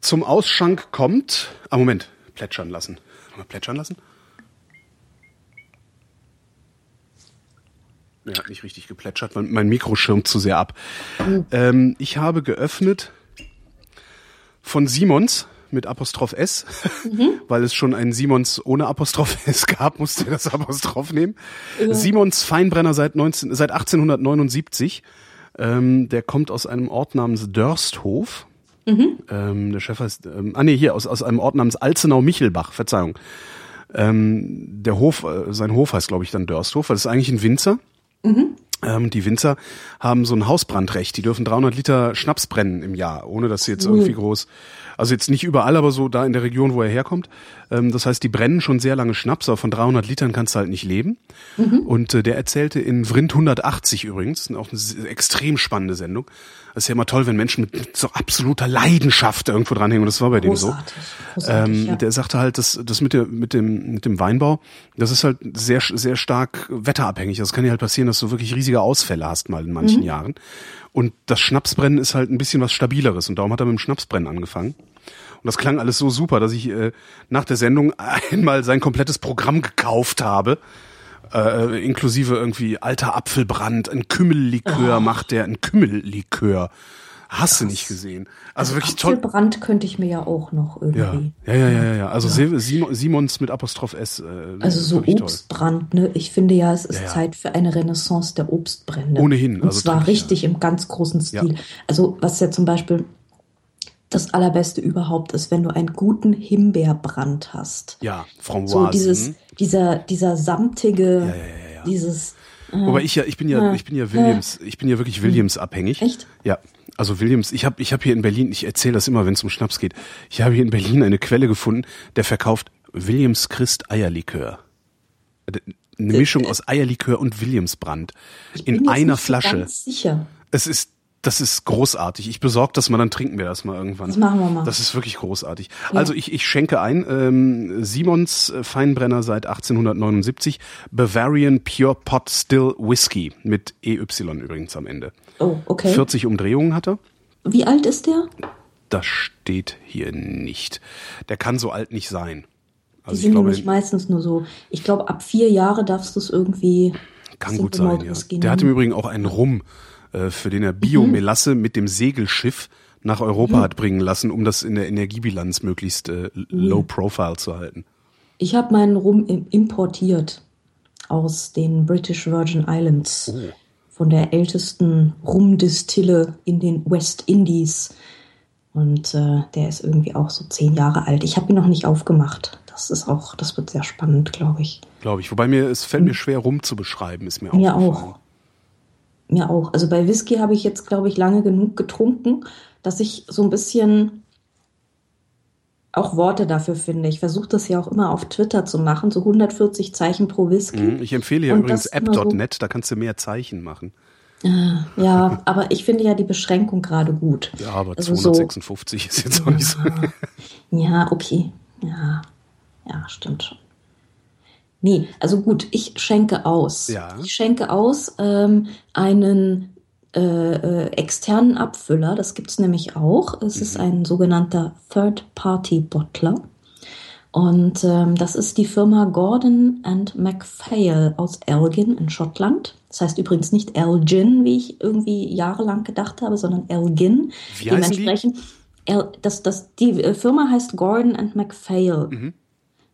Zum Ausschank kommt. Ah, Moment. Plätschern lassen. Mal plätschern lassen. Ja, hat nicht richtig geplätschert. Mein, mein Mikro schirmt zu sehr ab. Mhm. Ähm, ich habe geöffnet von Simons mit Apostroph S, mhm. weil es schon einen Simons ohne Apostroph S gab, musste er das Apostroph nehmen. Mhm. Simons Feinbrenner seit, 19, seit 1879 Ähm, der kommt aus einem Ort namens Dörsthof. Mhm. Ähm, der Chef heißt, ähm, ah nee, hier, aus, aus einem Ort namens Alzenau-Michelbach, Verzeihung. Ähm, der Hof, äh, sein Hof heißt, glaube ich, dann Dörsthof, weil das ist eigentlich ein Winzer. Mhm. Ähm, die Winzer haben so ein Hausbrandrecht. Die dürfen 300 Liter Schnaps brennen im Jahr, ohne dass sie jetzt mhm. irgendwie groß also jetzt nicht überall, aber so da in der Region, wo er herkommt. Ähm, das heißt, die brennen schon sehr lange Schnaps, aber von 300 Litern kannst du halt nicht leben. Mhm. Und äh, der erzählte in Vrind 180 übrigens, auch eine extrem spannende Sendung. Das ist ja immer toll, wenn Menschen mit so absoluter Leidenschaft irgendwo dranhängen. Und das war bei Großartig. dem so. Ähm, ja. Der sagte halt, dass das mit, der, mit, dem, mit dem Weinbau, das ist halt sehr, sehr stark wetterabhängig. Das kann ja halt passieren, dass du wirklich riesige Ausfälle hast mal in manchen mhm. Jahren. Und das Schnapsbrennen ist halt ein bisschen was Stabileres. Und darum hat er mit dem Schnapsbrennen angefangen. Und das klang alles so super, dass ich äh, nach der Sendung einmal sein komplettes Programm gekauft habe. Äh, inklusive irgendwie alter Apfelbrand, ein Kümmellikör oh. macht der, ein Kümmellikör. Hast du nicht gesehen. Also, also wirklich toll. Apfelbrand könnte ich mir ja auch noch irgendwie. Ja, ja, ja, ja. ja. Also ja. Simons mit Apostroph S. Äh, also so Obstbrand, toll. ne? Ich finde ja, es ist ja. Zeit für eine Renaissance der Obstbrände. Ohnehin. Und also zwar richtig im ganz großen Stil. Also was ja zum Beispiel das allerbeste überhaupt ist, wenn du einen guten Himbeerbrand hast. Ja, Framboisen. So dieses, dieser, dieser samtige, ja, ja, ja, dieses. Äh, Wobei ich ja, ich bin ja, äh, ich bin ja Williams, äh, ich bin ja wirklich Williams abhängig. Echt? Ja. Also Williams, ich habe ich hab hier in Berlin, ich erzähle das immer, wenn es um Schnaps geht, ich habe hier in Berlin eine Quelle gefunden, der verkauft Williams Christ Eierlikör. Eine äh, Mischung aus Eierlikör und Williamsbrand in einer Flasche. Ganz sicher. Es ist das ist großartig. Ich besorge das mal, dann trinken wir das mal irgendwann. Das machen wir mal. Das ist wirklich großartig. Ja. Also ich, ich schenke ein. Ähm, Simons Feinbrenner seit 1879. Bavarian Pure Pot Still Whiskey. Mit EY übrigens am Ende. Oh, okay. 40 Umdrehungen hat er. Wie alt ist der? Das steht hier nicht. Der kann so alt nicht sein. Also Die sind glaube, nämlich meistens nur so. Ich glaube, ab vier Jahre darfst du es irgendwie. Kann gut sein, ja. Der hat im Übrigen auch einen Rum äh, für den er Biomelasse mhm. mit dem Segelschiff nach Europa mhm. hat bringen lassen, um das in der Energiebilanz möglichst äh, low profile zu halten. Ich habe meinen Rum importiert aus den British Virgin Islands. Oh. Von der ältesten Rumdistille in den West Indies. Und äh, der ist irgendwie auch so zehn Jahre alt. Ich habe ihn noch nicht aufgemacht. Das ist auch, das wird sehr spannend, glaube ich. Glaube ich. Wobei mir, es fällt mir schwer, Rum zu beschreiben, ist mir, mir auch. Mir auch. Also bei Whisky habe ich jetzt, glaube ich, lange genug getrunken, dass ich so ein bisschen auch Worte dafür finde. Ich versuche das ja auch immer auf Twitter zu machen, so 140 Zeichen pro Whisky. Mhm, ich empfehle ja übrigens app.net, so, da kannst du mehr Zeichen machen. Ah, ja, aber ich finde ja die Beschränkung gerade gut. Ja, aber also 256 so, ist jetzt auch nicht so. Ja, okay. Ja, ja, stimmt schon. Nee, also gut, ich schenke aus. Ja. Ich schenke aus ähm, einen äh, äh, externen Abfüller, das gibt's nämlich auch. Es mhm. ist ein sogenannter Third-Party-Bottler. Und ähm, das ist die Firma Gordon and MacPhail aus Elgin in Schottland. Das heißt übrigens nicht Elgin, wie ich irgendwie jahrelang gedacht habe, sondern Elgin. Wie Dementsprechend, die? El, das, das, die äh, Firma heißt Gordon and MacPhail. Mhm.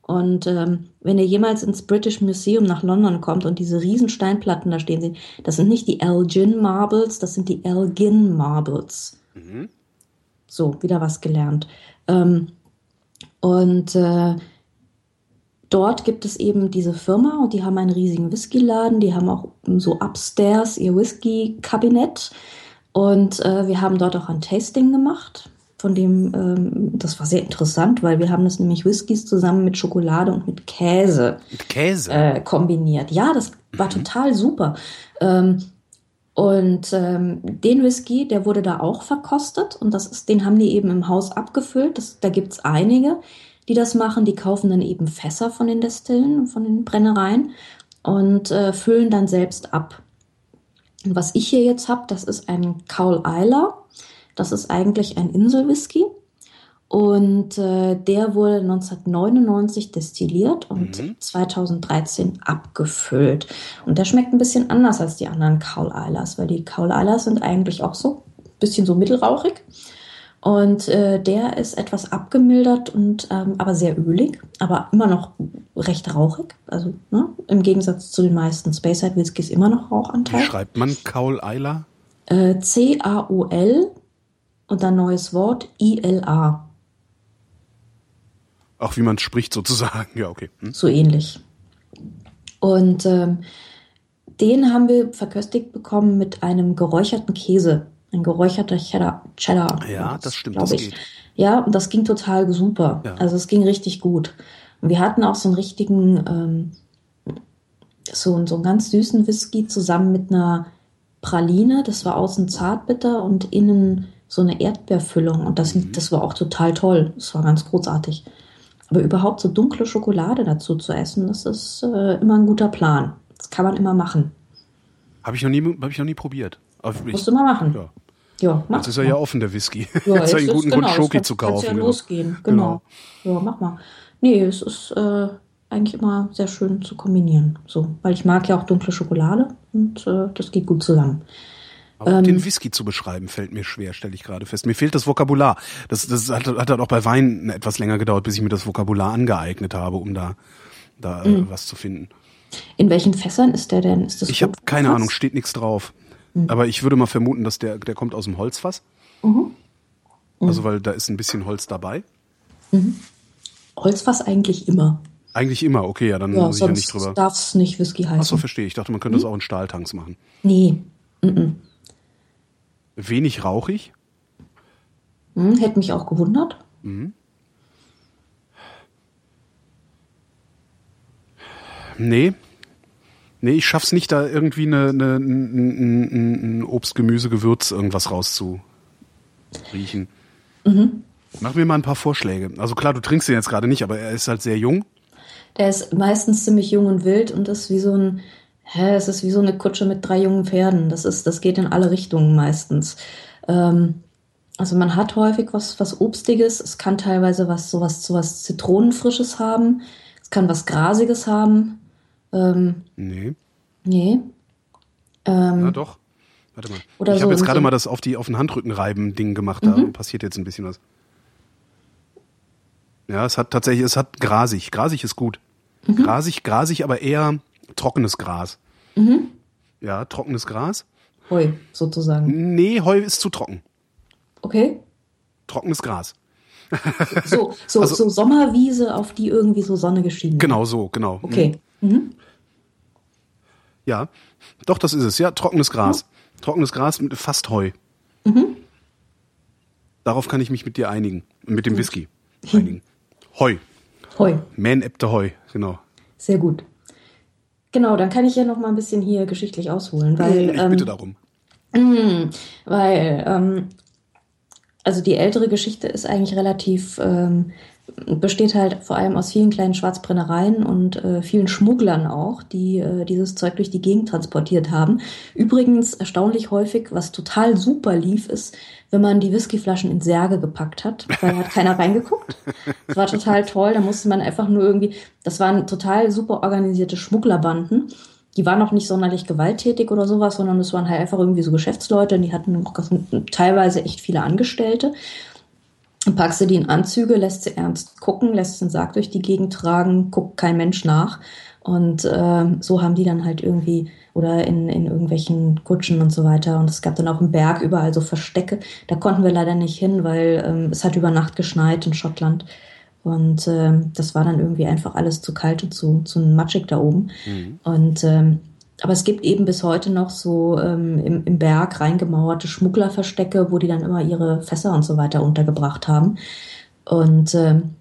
Und ähm, wenn ihr jemals ins British Museum nach London kommt und diese riesen Steinplatten da stehen sehen, das sind nicht die Elgin Marbles, das sind die Elgin Marbles. Mhm. So, wieder was gelernt. Ähm, und äh, dort gibt es eben diese Firma und die haben einen riesigen Whiskyladen, die haben auch so upstairs ihr Whisky-Kabinett. Und äh, wir haben dort auch ein Tasting gemacht von dem, ähm, das war sehr interessant, weil wir haben das nämlich Whiskys zusammen mit Schokolade und mit Käse, mit Käse? Äh, kombiniert. Ja, das war mhm. total super. Ähm, und ähm, den Whisky, der wurde da auch verkostet und das ist, den haben die eben im Haus abgefüllt. Das, da gibt's einige, die das machen. Die kaufen dann eben Fässer von den Destillen, von den Brennereien und äh, füllen dann selbst ab. Und was ich hier jetzt habe, das ist ein Kaul Eiler. Das ist eigentlich ein Inselwhisky. Und äh, der wurde 1999 destilliert und mhm. 2013 abgefüllt. Und der schmeckt ein bisschen anders als die anderen Kaul Eilers, weil die Kaul Eilers sind eigentlich auch so ein bisschen so mittelrauchig. Und äh, der ist etwas abgemildert und ähm, aber sehr ölig, aber immer noch recht rauchig. Also ne, im Gegensatz zu den meisten Speyside Whiskys immer noch Rauchanteil. Wie schreibt man Kaul Eiler? Äh, C-A-O-L und dann neues Wort I-L-A. Auch wie man spricht sozusagen, ja, okay. Hm. So ähnlich. Und ähm, den haben wir verköstigt bekommen mit einem geräucherten Käse. Ein geräucherter Cheddar. Cheddar ja, das stimmt, das ich. geht. Ja, und das ging total super. Ja. Also es ging richtig gut. Und wir hatten auch so einen richtigen, ähm, so, so einen ganz süßen Whisky zusammen mit einer Praline. Das war außen zartbitter und innen so eine Erdbeerfüllung. Und das, mhm. das war auch total toll. Das war ganz großartig. Aber überhaupt so dunkle Schokolade dazu zu essen, das ist äh, immer ein guter Plan. Das kann man immer machen. Habe ich, noch nie, hab ich noch nie probiert. Musst du mal machen. Ja. Ja, mach Jetzt ist er ja offen, der Whisky. Ja, Jetzt einen guten genau, Grund, Schoki kann, zu kaufen. Ja genau. losgehen, genau. genau. Ja, mach mal. Nee, es ist äh, eigentlich immer sehr schön zu kombinieren. So, weil ich mag ja auch dunkle Schokolade und äh, das geht gut zusammen. Aber ähm, den Whisky zu beschreiben fällt mir schwer, stelle ich gerade fest. Mir fehlt das Vokabular. Das, das hat, hat halt auch bei Wein etwas länger gedauert, bis ich mir das Vokabular angeeignet habe, um da, da äh, mhm. was zu finden. In welchen Fässern ist der denn? Ist ich habe keine Ahnung, steht nichts drauf. Mhm. Aber ich würde mal vermuten, dass der, der kommt aus dem Holzfass. Mhm. Mhm. Also weil da ist ein bisschen Holz dabei. Mhm. Holzfass eigentlich immer. Eigentlich immer, okay, ja, dann ja, muss ich ja nicht drüber. darf es nicht Whisky heißen. Achso, verstehe. Ich dachte, man könnte das mhm. auch in Stahltanks machen. Nee. Mhm. Wenig rauchig? Hm, hätte mich auch gewundert. Mhm. Nee. Nee, ich schaff's nicht, da irgendwie eine, eine, ein, ein Obst, Gemüse, Gewürz, irgendwas rauszuriechen. Mhm. Mach mir mal ein paar Vorschläge. Also klar, du trinkst ihn jetzt gerade nicht, aber er ist halt sehr jung. Der ist meistens ziemlich jung und wild und ist wie so ein hä, es ist wie so eine Kutsche mit drei jungen Pferden. Das ist, das geht in alle Richtungen meistens. Ähm, also man hat häufig was, was Obstiges. Es kann teilweise was, sowas, sowas Zitronenfrisches haben. Es kann was Grasiges haben. Ähm, nee. Nee. Ähm, Na doch. Warte mal. Oder ich so habe jetzt gerade so mal das auf, die, auf den Handrücken reiben Ding gemacht. Da mhm. passiert jetzt ein bisschen was. Ja, es hat tatsächlich, es hat grasig. Grasig ist gut. Mhm. Grasig, grasig, aber eher trockenes Gras. Mhm. Ja, trockenes Gras. Heu, sozusagen. Nee, Heu ist zu trocken. Okay. Trockenes Gras. so, so, also, so Sommerwiese, auf die irgendwie so Sonne geschienen Genau so, genau. Okay. Mhm. mhm. Ja, doch, das ist es. Ja, trockenes Gras. Mhm. Trockenes Gras mit fast Heu. Mhm. Darauf kann ich mich mit dir einigen. Mit dem Whisky einigen. Heu. Heu. Man Ebte Heu, genau. Sehr gut. Genau, dann kann ich ja noch mal ein bisschen hier geschichtlich ausholen, weil ich ähm, bitte darum. Mh, weil ähm, also die ältere Geschichte ist eigentlich relativ ähm, besteht halt vor allem aus vielen kleinen Schwarzbrennereien und äh, vielen Schmugglern auch, die äh, dieses Zeug durch die Gegend transportiert haben. Übrigens erstaunlich häufig, was total super lief, ist, wenn man die Whiskyflaschen in Särge gepackt hat, weil hat keiner reingeguckt. Das war total toll. Da musste man einfach nur irgendwie, das waren total super organisierte Schmugglerbanden. Die waren auch nicht sonderlich gewalttätig oder sowas, sondern es waren halt einfach irgendwie so Geschäftsleute und die hatten teilweise echt viele Angestellte. Dann packst du die in Anzüge, lässt sie ernst gucken, lässt den Sarg durch die Gegend tragen, guckt kein Mensch nach. Und äh, so haben die dann halt irgendwie, oder in, in irgendwelchen Kutschen und so weiter. Und es gab dann auch im Berg überall so Verstecke. Da konnten wir leider nicht hin, weil ähm, es hat über Nacht geschneit in Schottland. Und äh, das war dann irgendwie einfach alles zu kalt und zu, zu matschig da oben. Mhm. Und ähm, aber es gibt eben bis heute noch so ähm, im, im Berg reingemauerte Schmugglerverstecke, wo die dann immer ihre Fässer und so weiter untergebracht haben. Und ähm,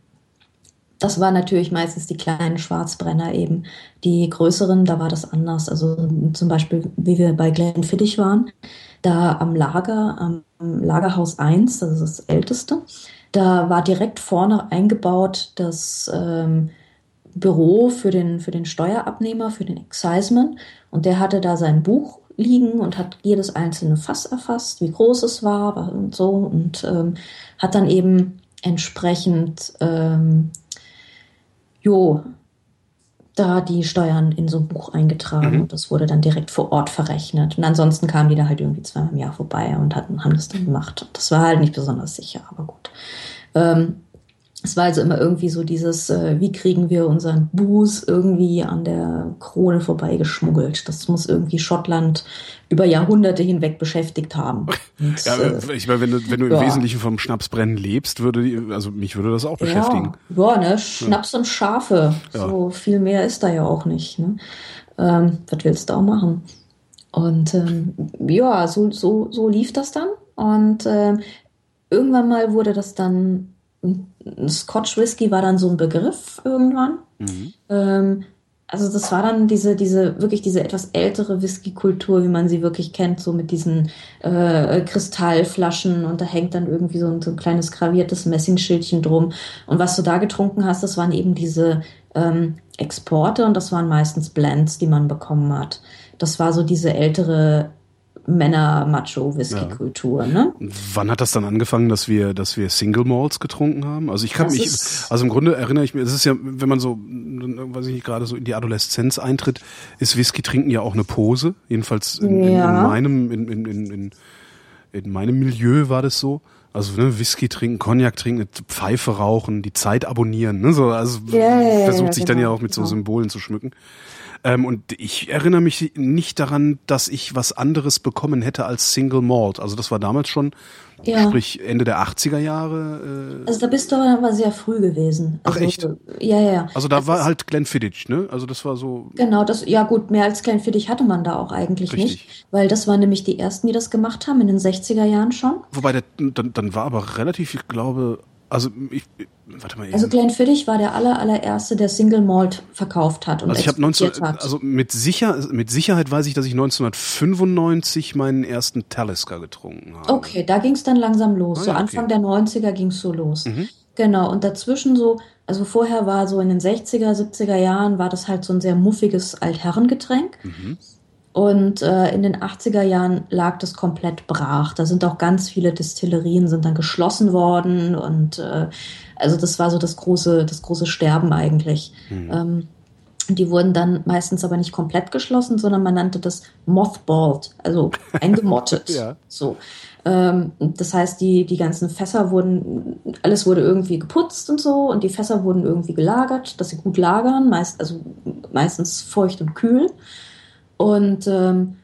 das waren natürlich meistens die kleinen Schwarzbrenner eben. Die größeren, da war das anders. Also zum Beispiel, wie wir bei Glenfiddich waren, da am Lager, am Lagerhaus 1, das ist das älteste, da war direkt vorne eingebaut das ähm, Büro für den, für den Steuerabnehmer, für den Exciseman. Und der hatte da sein Buch liegen und hat jedes einzelne Fass erfasst, wie groß es war und so. Und ähm, hat dann eben entsprechend, ähm, jo, da die Steuern in so ein Buch eingetragen mhm. und das wurde dann direkt vor Ort verrechnet. Und ansonsten kamen die da halt irgendwie zweimal im Jahr vorbei und hatten, haben das dann gemacht. Das war halt nicht besonders sicher, aber gut. Ähm, es war also immer irgendwie so dieses, äh, wie kriegen wir unseren Buß irgendwie an der Krone vorbeigeschmuggelt. Das muss irgendwie Schottland über Jahrhunderte hinweg beschäftigt haben. Und, ja, äh, ich meine, wenn du, wenn du ja. im Wesentlichen vom Schnapsbrennen lebst, würde also mich würde das auch beschäftigen. Ja, ja ne, Schnaps und Schafe. So viel mehr ist da ja auch nicht. Ne? Ähm, was willst du auch machen? Und ähm, ja, so, so, so lief das dann. Und äh, irgendwann mal wurde das dann Scotch Whisky war dann so ein Begriff irgendwann. Mhm. Ähm, also das war dann diese, diese, wirklich diese etwas ältere Whisky-Kultur, wie man sie wirklich kennt, so mit diesen äh, Kristallflaschen und da hängt dann irgendwie so ein, so ein kleines graviertes Messingschildchen drum. Und was du da getrunken hast, das waren eben diese ähm, Exporte und das waren meistens Blends, die man bekommen hat. Das war so diese ältere Männer-Macho-Whisky-Kultur. Ne? Wann hat das dann angefangen, dass wir, dass wir Single Malls getrunken haben? Also ich kann das mich, also im Grunde erinnere ich mich, das ist ja, wenn man so, weiß ich nicht, gerade so in die Adoleszenz eintritt, ist Whisky trinken ja auch eine Pose. Jedenfalls in, ja. in, in meinem, in, in, in, in meinem Milieu war das so. Also ne, Whisky trinken, Cognac trinken, Pfeife rauchen, die Zeit abonnieren. Ne? So, also yeah, versucht sich genau, dann ja auch mit genau. so Symbolen zu schmücken. Ähm, und ich erinnere mich nicht daran, dass ich was anderes bekommen hätte als Single Malt. Also das war damals schon, ja. sprich Ende der 80er Jahre. Äh also da bist du aber sehr früh gewesen. Also, Ach echt? Ja, ja. Also da das war halt Glenfiddich, ne? Also das war so. Genau, das, ja gut, mehr als Glenfiddich hatte man da auch eigentlich Richtig. nicht. Weil das waren nämlich die ersten, die das gemacht haben, in den 60er Jahren schon. Wobei, der, dann, dann war aber relativ, ich glaube, also ich, warte mal. Eben. Also Glenfiddich war der aller, allererste, der Single Malt verkauft hat und also ich habe 19, hat. also mit, sicher, mit Sicherheit weiß ich, dass ich 1995 meinen ersten Talisker getrunken habe. Okay, da ging es dann langsam los. Ah, so Anfang okay. der 90er ging es so los. Mhm. Genau, und dazwischen so, also vorher war so in den 60er, 70er Jahren war das halt so ein sehr muffiges Altherrengetränk. Mhm. Und äh, in den 80er Jahren lag das komplett brach. Da sind auch ganz viele Destillerien sind dann geschlossen worden und äh, also das war so das große, das große Sterben eigentlich. Mhm. Ähm, die wurden dann meistens aber nicht komplett geschlossen, sondern man nannte das mothballed, also eingemottet. ja. So. Ähm, das heißt, die, die ganzen Fässer wurden, alles wurde irgendwie geputzt und so und die Fässer wurden irgendwie gelagert, dass sie gut lagern, meist, also meistens feucht und kühl. Und ähm,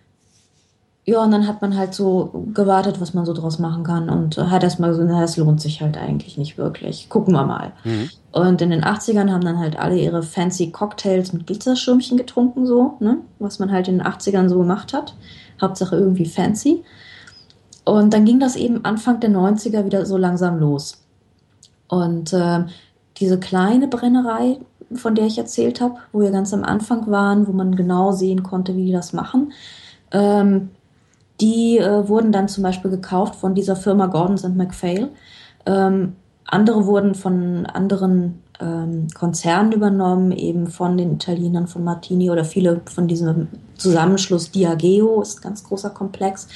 ja, und dann hat man halt so gewartet, was man so draus machen kann und hat erstmal gesagt, na, das lohnt sich halt eigentlich nicht wirklich. Gucken wir mal. Mhm. Und in den 80ern haben dann halt alle ihre fancy Cocktails mit Glitzerschirmchen getrunken, so, ne? Was man halt in den 80ern so gemacht hat. Hauptsache irgendwie fancy. Und dann ging das eben Anfang der 90er wieder so langsam los. Und äh, diese kleine Brennerei, von der ich erzählt habe, wo wir ganz am Anfang waren, wo man genau sehen konnte, wie die das machen. Ähm, die äh, wurden dann zum Beispiel gekauft von dieser Firma Gordons and MacPhail. Ähm, andere wurden von anderen ähm, Konzernen übernommen, eben von den Italienern von Martini oder viele von diesem Zusammenschluss Diageo, ist ein ganz großer Komplex.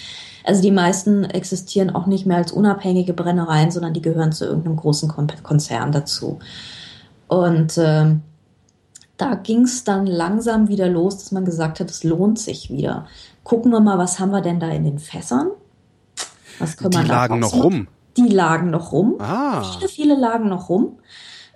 Also die meisten existieren auch nicht mehr als unabhängige Brennereien, sondern die gehören zu irgendeinem großen Konzern dazu. Und äh, da ging es dann langsam wieder los, dass man gesagt hat, es lohnt sich wieder. Gucken wir mal, was haben wir denn da in den Fässern? Was können die lagen noch rum. Die lagen noch rum. Ah. Viele, viele lagen noch rum.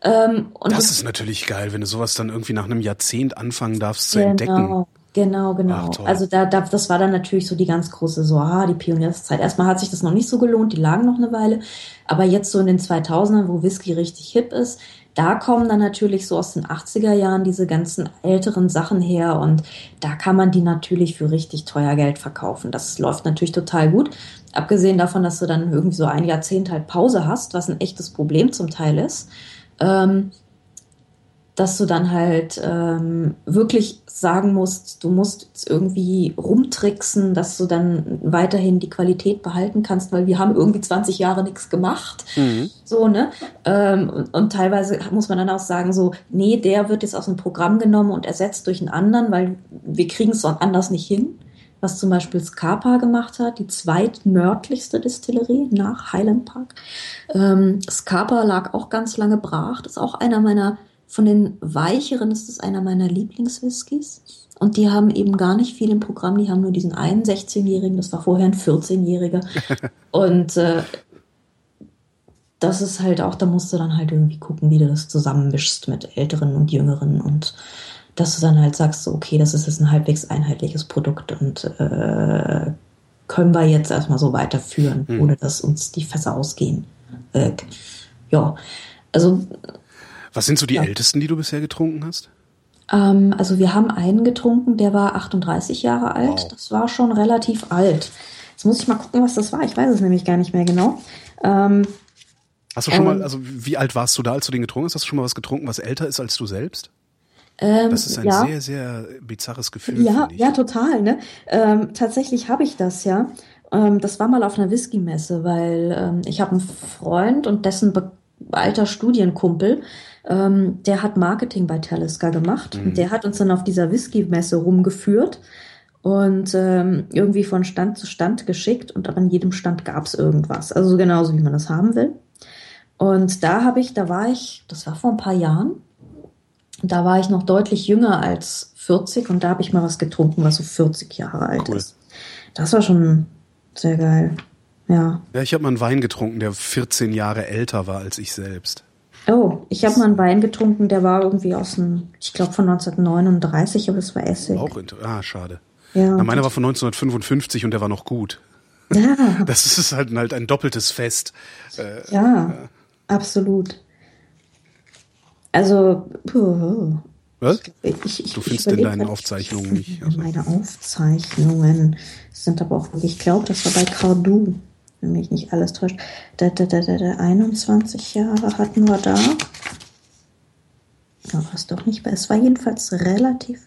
Ähm, das, das, ist natürlich geil, wenn du sowas dann irgendwie nach einem Jahrzehnt anfangen darfst zu genau, entdecken. Genau, genau. Ach, also da, da, das war dann natürlich so die ganz große, so, ah, die Pionierszeit. Erstmal hat sich das noch nicht so gelohnt, die lagen noch eine Weile. Aber jetzt so in den 2000ern, wo Whisky richtig hip ist, da kommen dann natürlich so aus den 80er Jahren diese ganzen älteren Sachen her und da kann man die natürlich für richtig teuer Geld verkaufen. Das läuft natürlich total gut. Abgesehen davon, dass du dann irgendwie so ein Jahrzehnt halt Pause hast, was ein echtes Problem zum Teil ist. Ähm, dass du dann halt ähm, wirklich sagen musst, du musst irgendwie rumtricksen, dass du dann weiterhin die Qualität behalten kannst, weil wir haben irgendwie 20 Jahre nichts gemacht. Mhm. So, ne? Ähm, und, und, teilweise muss man dann auch sagen, so, nee, der wird jetzt aus dem Programm genommen und ersetzt durch einen anderen, weil wir kriegen es anders nicht hin. Was zum Beispiel Scapa gemacht hat, die zweitnördlichste Distillerie nach Highland Park. Ähm, Scapa lag auch ganz lange brach. Das ist auch einer meiner von den weicheren ist es einer meiner Lieblingswhiskys. Und die haben eben gar nicht viel im Programm. Die haben nur diesen einen 16-Jährigen, das war vorher ein 14-Jähriger. Und äh, das ist halt auch, da musst du dann halt irgendwie gucken, wie du das zusammenmischst mit Älteren und Jüngeren und dass du dann halt sagst, okay, das ist jetzt ein halbwegs einheitliches Produkt und äh, können wir jetzt erstmal so weiterführen, mhm. ohne dass uns die Fässer ausgehen. Äh, ja, also. Was sind so die ja. ältesten, die du bisher getrunken hast? Ähm, also wir haben einen getrunken, der war 38 Jahre alt. Wow. Das war schon relativ alt. Jetzt muss ich mal gucken, was das war. Ich weiß es nämlich gar nicht mehr genau. Ähm, Hast du schon ähm, mal, also wie alt warst du da, als du den getrunken hast? Hast du schon mal was getrunken, was älter ist als du selbst? Ähm, das ist ein ja. sehr, sehr bizarres Gefühl. Ja, ja, total. Ne? Ähm, tatsächlich habe ich das, ja. Ähm, das war mal auf einer Whisky-Messe, weil ähm, ich habe einen Freund und dessen alter Studienkumpel, ähm, der hat Marketing bei Talisker gemacht. Mhm. Der hat uns dann auf dieser Whisky-Messe rumgeführt und ähm, irgendwie von Stand zu Stand geschickt und an jedem Stand gab es irgendwas. Also genauso, wie man das haben will. Und da habe ich, da war ich, das war vor ein paar Jahren, da war ich noch deutlich jünger als 40 und da habe ich mal was getrunken, was so 40 Jahre alt cool. ist. Das war schon sehr geil. Ja. Ja, ich habe mal einen Wein getrunken, der 14 Jahre älter war als ich selbst. Oh, ich habe mal einen Wein getrunken, der war irgendwie aus dem, ich glaube von 1939, aber es war Essig. Auch ah, schade. Ja, Na, meiner war von 1955 und der war noch gut. Ja. Das ist halt, halt ein doppeltes Fest. Äh, ja, ja, absolut. Also, puh. Was? Ich, ich, du findest in deinen Aufzeichnungen nicht. Also. Meine Aufzeichnungen sind aber auch ich glaube, das war bei Cardu, wenn mich nicht alles täuscht. Da, da, da, da, da 21 Jahre hatten wir da. Ja, war es doch nicht, es war jedenfalls relativ.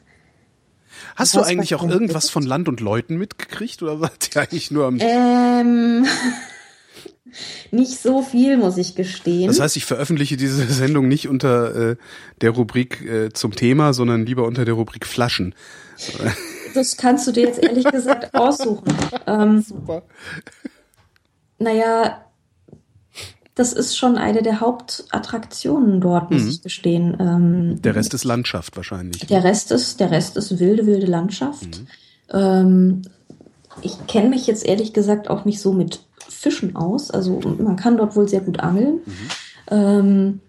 Hast du eigentlich auch irgendwas von Land und Leuten mitgekriegt oder wart ihr eigentlich nur am. Ähm. Nicht so viel, muss ich gestehen. Das heißt, ich veröffentliche diese Sendung nicht unter äh, der Rubrik äh, zum Thema, sondern lieber unter der Rubrik Flaschen. Das kannst du dir jetzt ehrlich gesagt aussuchen. Ähm, Super. Naja, das ist schon eine der Hauptattraktionen dort, muss mhm. ich gestehen. Ähm, der Rest ist Landschaft wahrscheinlich. Der Rest ist, der Rest ist wilde, wilde Landschaft. Mhm. Ähm, ich kenne mich jetzt ehrlich gesagt auch nicht so mit Fischen aus. Also man kann dort wohl sehr gut angeln. Mhm. Ähm,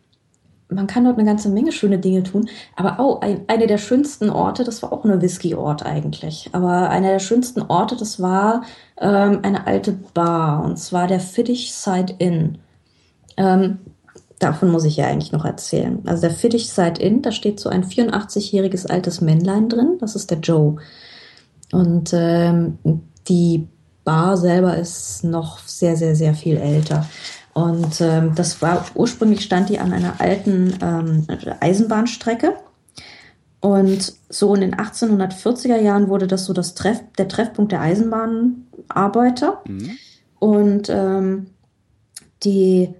man kann dort eine ganze Menge schöne Dinge tun. Aber auch ein, eine der schönsten Orte, das war auch eine Whisky-Ort eigentlich. Aber einer der schönsten Orte, das war ähm, eine alte Bar. Und zwar der Fittich Side Inn. Ähm, davon muss ich ja eigentlich noch erzählen. Also der Fittich Side Inn, da steht so ein 84-jähriges altes Männlein drin. Das ist der Joe. Und ähm, die Bar selber ist noch sehr, sehr, sehr viel älter. Und ähm, das war ursprünglich stand die an einer alten ähm, Eisenbahnstrecke. Und so in den 1840er Jahren wurde das so das Treff, der Treffpunkt der Eisenbahnarbeiter. Mhm. Und ähm, die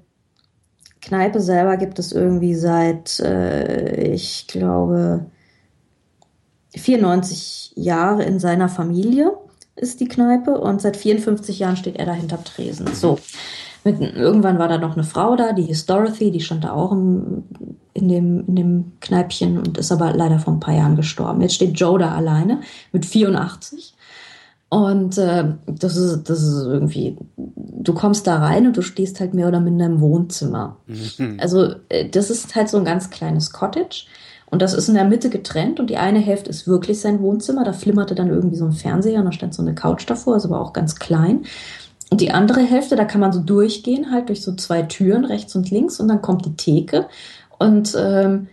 Kneipe selber gibt es irgendwie seit, äh, ich glaube, 94 Jahre in seiner Familie ist die Kneipe und seit 54 Jahren steht er da hinterm Tresen. So. Mit, irgendwann war da noch eine Frau da, die hieß Dorothy, die stand da auch im, in, dem, in dem Kneipchen und ist aber leider vor ein paar Jahren gestorben. Jetzt steht Joe da alleine mit 84. Und äh, das, ist, das ist irgendwie, du kommst da rein und du stehst halt mehr oder minder im Wohnzimmer. Mhm. Also äh, das ist halt so ein ganz kleines Cottage. Und das ist in der Mitte getrennt und die eine Hälfte ist wirklich sein Wohnzimmer. Da flimmerte dann irgendwie so ein Fernseher und da stand so eine Couch davor, ist aber auch ganz klein. Und die andere Hälfte, da kann man so durchgehen, halt durch so zwei Türen, rechts und links, und dann kommt die Theke. Und ähm,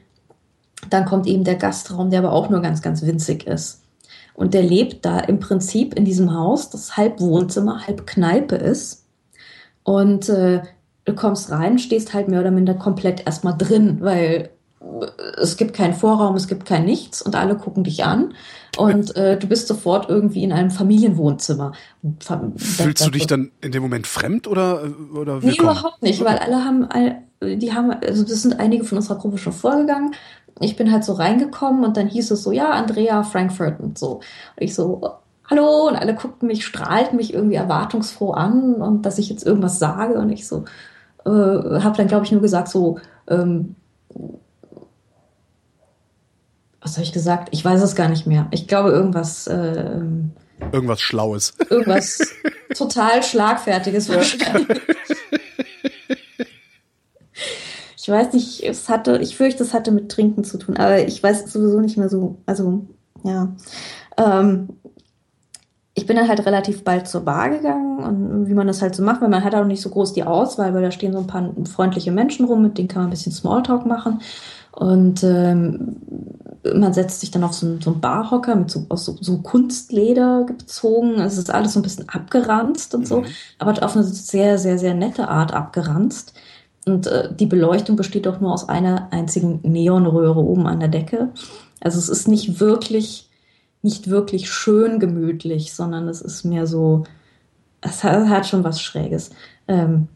dann kommt eben der Gastraum, der aber auch nur ganz, ganz winzig ist. Und der lebt da im Prinzip in diesem Haus, das halb Wohnzimmer, halb Kneipe ist. Und äh, du kommst rein, stehst halt mehr oder minder komplett erstmal drin, weil es gibt keinen Vorraum, es gibt kein Nichts und alle gucken dich an und äh, du bist sofort irgendwie in einem Familienwohnzimmer. Fühlst du dich dann in dem Moment fremd oder oder Nee, überhaupt nicht, weil alle haben die haben also das sind einige von unserer Gruppe schon vorgegangen. Ich bin halt so reingekommen und dann hieß es so, ja, Andrea Frankfurt und so. Und ich so, hallo und alle guckten mich, strahlten mich irgendwie erwartungsfroh an und dass ich jetzt irgendwas sage und ich so äh, habe dann glaube ich nur gesagt so ähm, was habe ich gesagt? Ich weiß es gar nicht mehr. Ich glaube irgendwas. Äh, irgendwas Schlaues. Irgendwas total Schlagfertiges wahrscheinlich. Ich weiß nicht, es hatte, ich fürchte, es hatte mit Trinken zu tun, aber ich weiß sowieso nicht mehr so, also, ja. Ähm, ich bin dann halt relativ bald zur Bar gegangen und wie man das halt so macht, weil man hat auch nicht so groß die Auswahl, weil da stehen so ein paar freundliche Menschen rum, mit denen kann man ein bisschen Smalltalk machen. Und ähm, man setzt sich dann auf so, einen, so einen Barhocker mit so, aus so, so Kunstleder gezogen. Es ist alles so ein bisschen abgeranzt und so, mhm. aber auf eine sehr, sehr, sehr nette Art abgeranzt. Und äh, die Beleuchtung besteht auch nur aus einer einzigen Neonröhre oben an der Decke. Also es ist nicht wirklich nicht wirklich schön gemütlich, sondern es ist mehr so, es hat schon was Schräges. Ähm,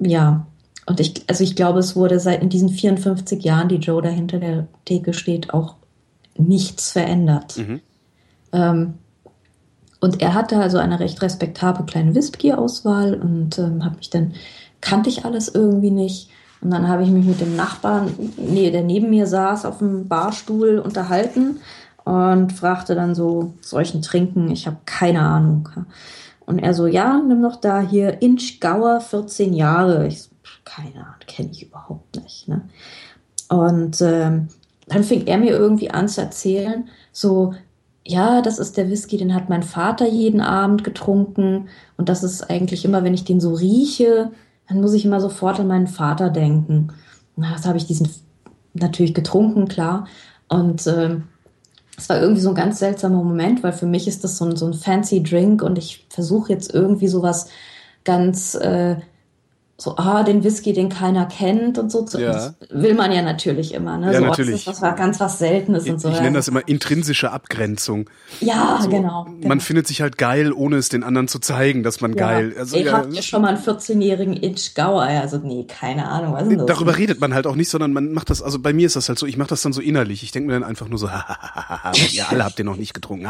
ja, und ich, also ich glaube, es wurde seit in diesen 54 Jahren, die Joe da hinter der Theke steht, auch nichts verändert. Mhm. Ähm, und er hatte also eine recht respektable kleine Whisky-Auswahl und ähm, habe mich dann, kannte ich alles irgendwie nicht. Und dann habe ich mich mit dem Nachbarn, nee, der neben mir saß, auf dem Barstuhl unterhalten und fragte dann so, solchen Trinken? Ich habe keine Ahnung. Und er so, ja, nimm doch da hier Inchgauer 14 Jahre. Ich so, keine Ahnung, kenne ich überhaupt nicht. Ne? Und ähm, dann fing er mir irgendwie an zu erzählen, so, ja, das ist der Whisky, den hat mein Vater jeden Abend getrunken. Und das ist eigentlich immer, wenn ich den so rieche, dann muss ich immer sofort an meinen Vater denken. Na, das habe ich diesen natürlich getrunken, klar. Und ähm, es war irgendwie so ein ganz seltsamer Moment, weil für mich ist das so ein, so ein fancy Drink und ich versuche jetzt irgendwie sowas ganz äh, so, ah, den Whisky, den keiner kennt und so. Ja. Das will man ja natürlich immer, ne? Ja, so, natürlich. Das was ganz was Seltenes ich, und so. Ich nenne das immer intrinsische Abgrenzung. Ja, also, genau, genau, Man findet sich halt geil, ohne es den anderen zu zeigen, dass man ja. geil. Also, Ey, ja, habt ihr schon mal einen 14-jährigen Itch Gauer? Also, nee, keine Ahnung, was ist das? Darüber redet man halt auch nicht, sondern man macht das, also bei mir ist das halt so, ich mache das dann so innerlich. Ich denke mir dann einfach nur so, hahaha, ihr alle habt den noch nicht getrunken,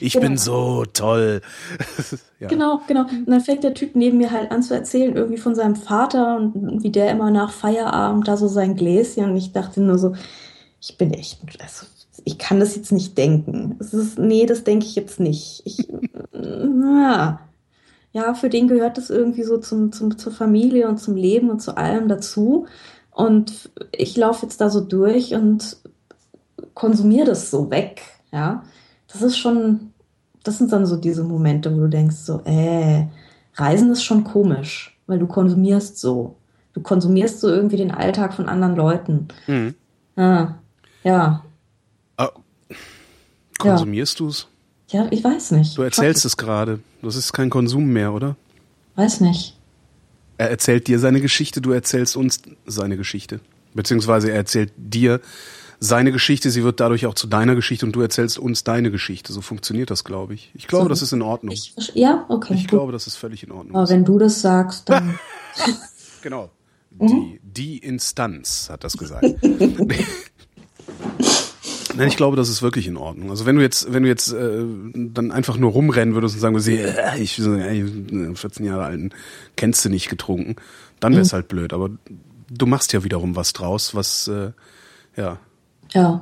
ich genau. bin so toll. ja. Genau, genau. Und dann fängt der Typ neben mir halt an zu erzählen, irgendwie von seinem Vater und wie der immer nach Feierabend da so sein Gläschen und ich dachte nur so, ich bin echt, also ich kann das jetzt nicht denken. Es ist, nee, das denke ich jetzt nicht. Ich, ja. ja, für den gehört das irgendwie so zum, zum, zur Familie und zum Leben und zu allem dazu. Und ich laufe jetzt da so durch und konsumiere das so weg. Ja, das ist schon, das sind dann so diese Momente, wo du denkst so, äh, Reisen ist schon komisch, weil du konsumierst so. Du konsumierst so irgendwie den Alltag von anderen Leuten. Mhm. Ah, ja. Ah, konsumierst ja. du es? Ja, ich weiß nicht. Du erzählst es gerade. Das ist kein Konsum mehr, oder? Weiß nicht. Er erzählt dir seine Geschichte, du erzählst uns seine Geschichte. Beziehungsweise er erzählt dir seine Geschichte, sie wird dadurch auch zu deiner Geschichte und du erzählst uns deine Geschichte. So funktioniert das, glaube ich. Ich glaube, so, das ist in Ordnung. Ich, ja, okay. Ich gut. glaube, das ist völlig in Ordnung. Aber wenn du das sagst, dann. genau. Die, mhm. die Instanz hat das gesagt. Nein, ich glaube, das ist wirklich in Ordnung. Also wenn du jetzt, wenn du jetzt äh, dann einfach nur rumrennen würdest und sagen würdest, äh, ich äh, 14 Jahre alten kennst du nicht getrunken, dann wäre es mhm. halt blöd. Aber du machst ja wiederum was draus, was äh, ja. Ja.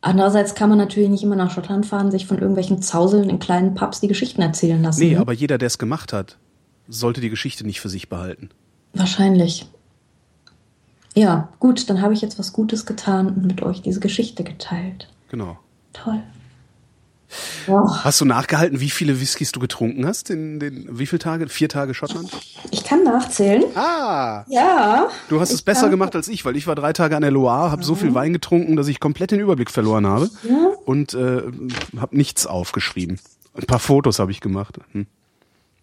Andererseits kann man natürlich nicht immer nach Schottland fahren, sich von irgendwelchen Zauseln in kleinen Pubs die Geschichten erzählen lassen. Nee, ne? aber jeder, der es gemacht hat, sollte die Geschichte nicht für sich behalten. Wahrscheinlich. Ja, gut, dann habe ich jetzt was Gutes getan und mit euch diese Geschichte geteilt. Genau. Toll. Oh. Hast du nachgehalten, wie viele Whiskys du getrunken hast in den wie viele Tage? Vier Tage Schottland? Ich kann nachzählen. Ah. Ja. Du hast es besser gemacht als ich, weil ich war drei Tage an der Loire, habe mhm. so viel Wein getrunken, dass ich komplett den Überblick verloren habe ja. und äh, habe nichts aufgeschrieben. Ein paar Fotos habe ich gemacht. Hm.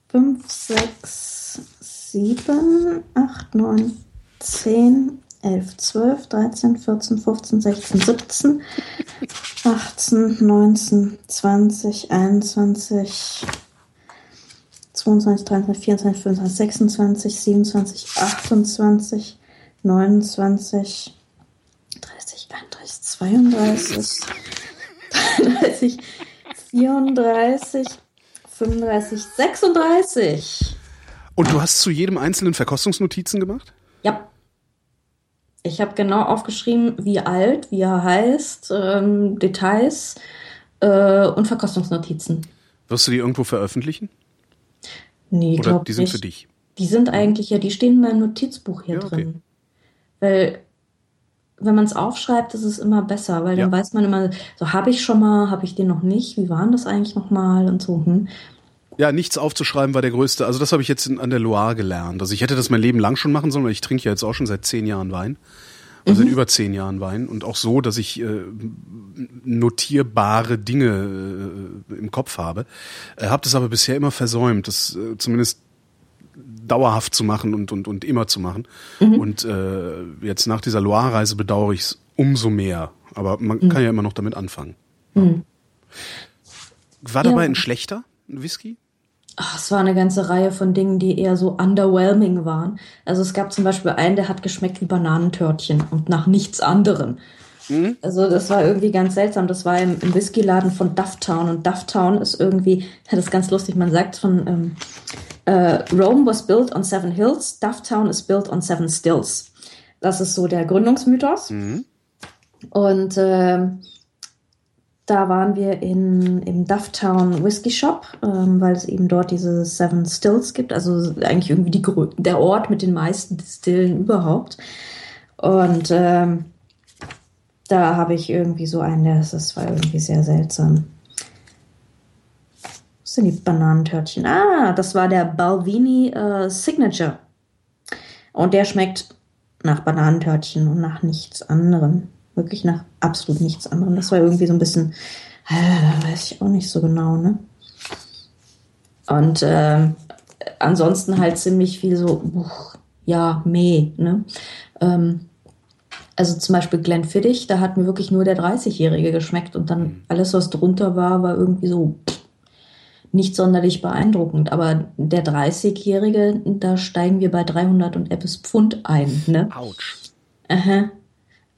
Fünf, sechs, sieben, acht, neun, zehn, 11, 12, 13, 14, 15, 16, 17, 18, 19, 20, 21, 22, 23, 24, 25, 26, 27, 28, 29, 30, 31, 32, 33, 34, 35, 36. Und du hast zu jedem einzelnen Verkostungsnotizen gemacht? Ja. Ich habe genau aufgeschrieben, wie alt, wie er heißt, ähm, Details äh, und Verkostungsnotizen. Wirst du die irgendwo veröffentlichen? Nee, Oder die sind nicht. für dich? Die sind eigentlich ja, die stehen in meinem Notizbuch hier ja, okay. drin. Weil wenn man es aufschreibt, ist es immer besser, weil dann Ja. weiß man immer, so habe ich schon mal, habe ich den noch nicht, wie waren das eigentlich nochmal und so. Hm. Ja, nichts aufzuschreiben war der größte. Also das habe ich jetzt in, an der Loire gelernt. Also ich hätte das mein Leben lang schon machen sollen, weil ich trinke ja jetzt auch schon seit zehn Jahren Wein. Also seit über zehn Jahren Wein. Und auch so, dass ich äh, notierbare Dinge äh, im Kopf habe. Äh, habe das aber bisher immer versäumt, das äh, zumindest dauerhaft zu machen und, und, und immer zu machen. Und äh, jetzt nach dieser Loire-Reise bedauere ich es umso mehr. Aber man kann ja immer noch damit anfangen. War dabei Ja. ein schlechter Whisky? Ach, es war eine ganze Reihe von Dingen, die eher so underwhelming waren. Also es gab zum Beispiel einen, der hat geschmeckt wie Bananentörtchen und nach nichts anderem. Also das war irgendwie ganz seltsam. Das war im, im Whiskyladen von Dufftown und Dufftown ist irgendwie, das ist ganz lustig, man sagt von ähm, äh, Rome was built on seven hills, Dufftown is built on seven stills. Das ist so der Gründungsmythos. Und ähm, da waren wir in, im Dufftown Whisky Shop, ähm, weil es eben dort diese Seven Stills gibt. Also eigentlich irgendwie die, der Ort mit den meisten Distillen überhaupt. Und ähm, da habe ich irgendwie so einen, der- das war irgendwie sehr seltsam. Was sind die Bananentörtchen? Ah, das war der Balvini äh, Signature. Und der schmeckt nach Bananentörtchen und nach nichts anderem. Wirklich nach absolut nichts anderem. Das war irgendwie so ein bisschen, äh, weiß ich auch nicht so genau, ne? Und ähm, ansonsten halt ziemlich viel so, uch, ja, meh, ne? Ähm, also zum Beispiel Glenfiddich, da hat mir wirklich nur der 30-Jährige geschmeckt und dann alles, was drunter war, war irgendwie so nicht sonderlich beeindruckend. Aber der 30-Jährige, da steigen wir bei 300 und etwas Pfund ein, ne? Autsch. Aha.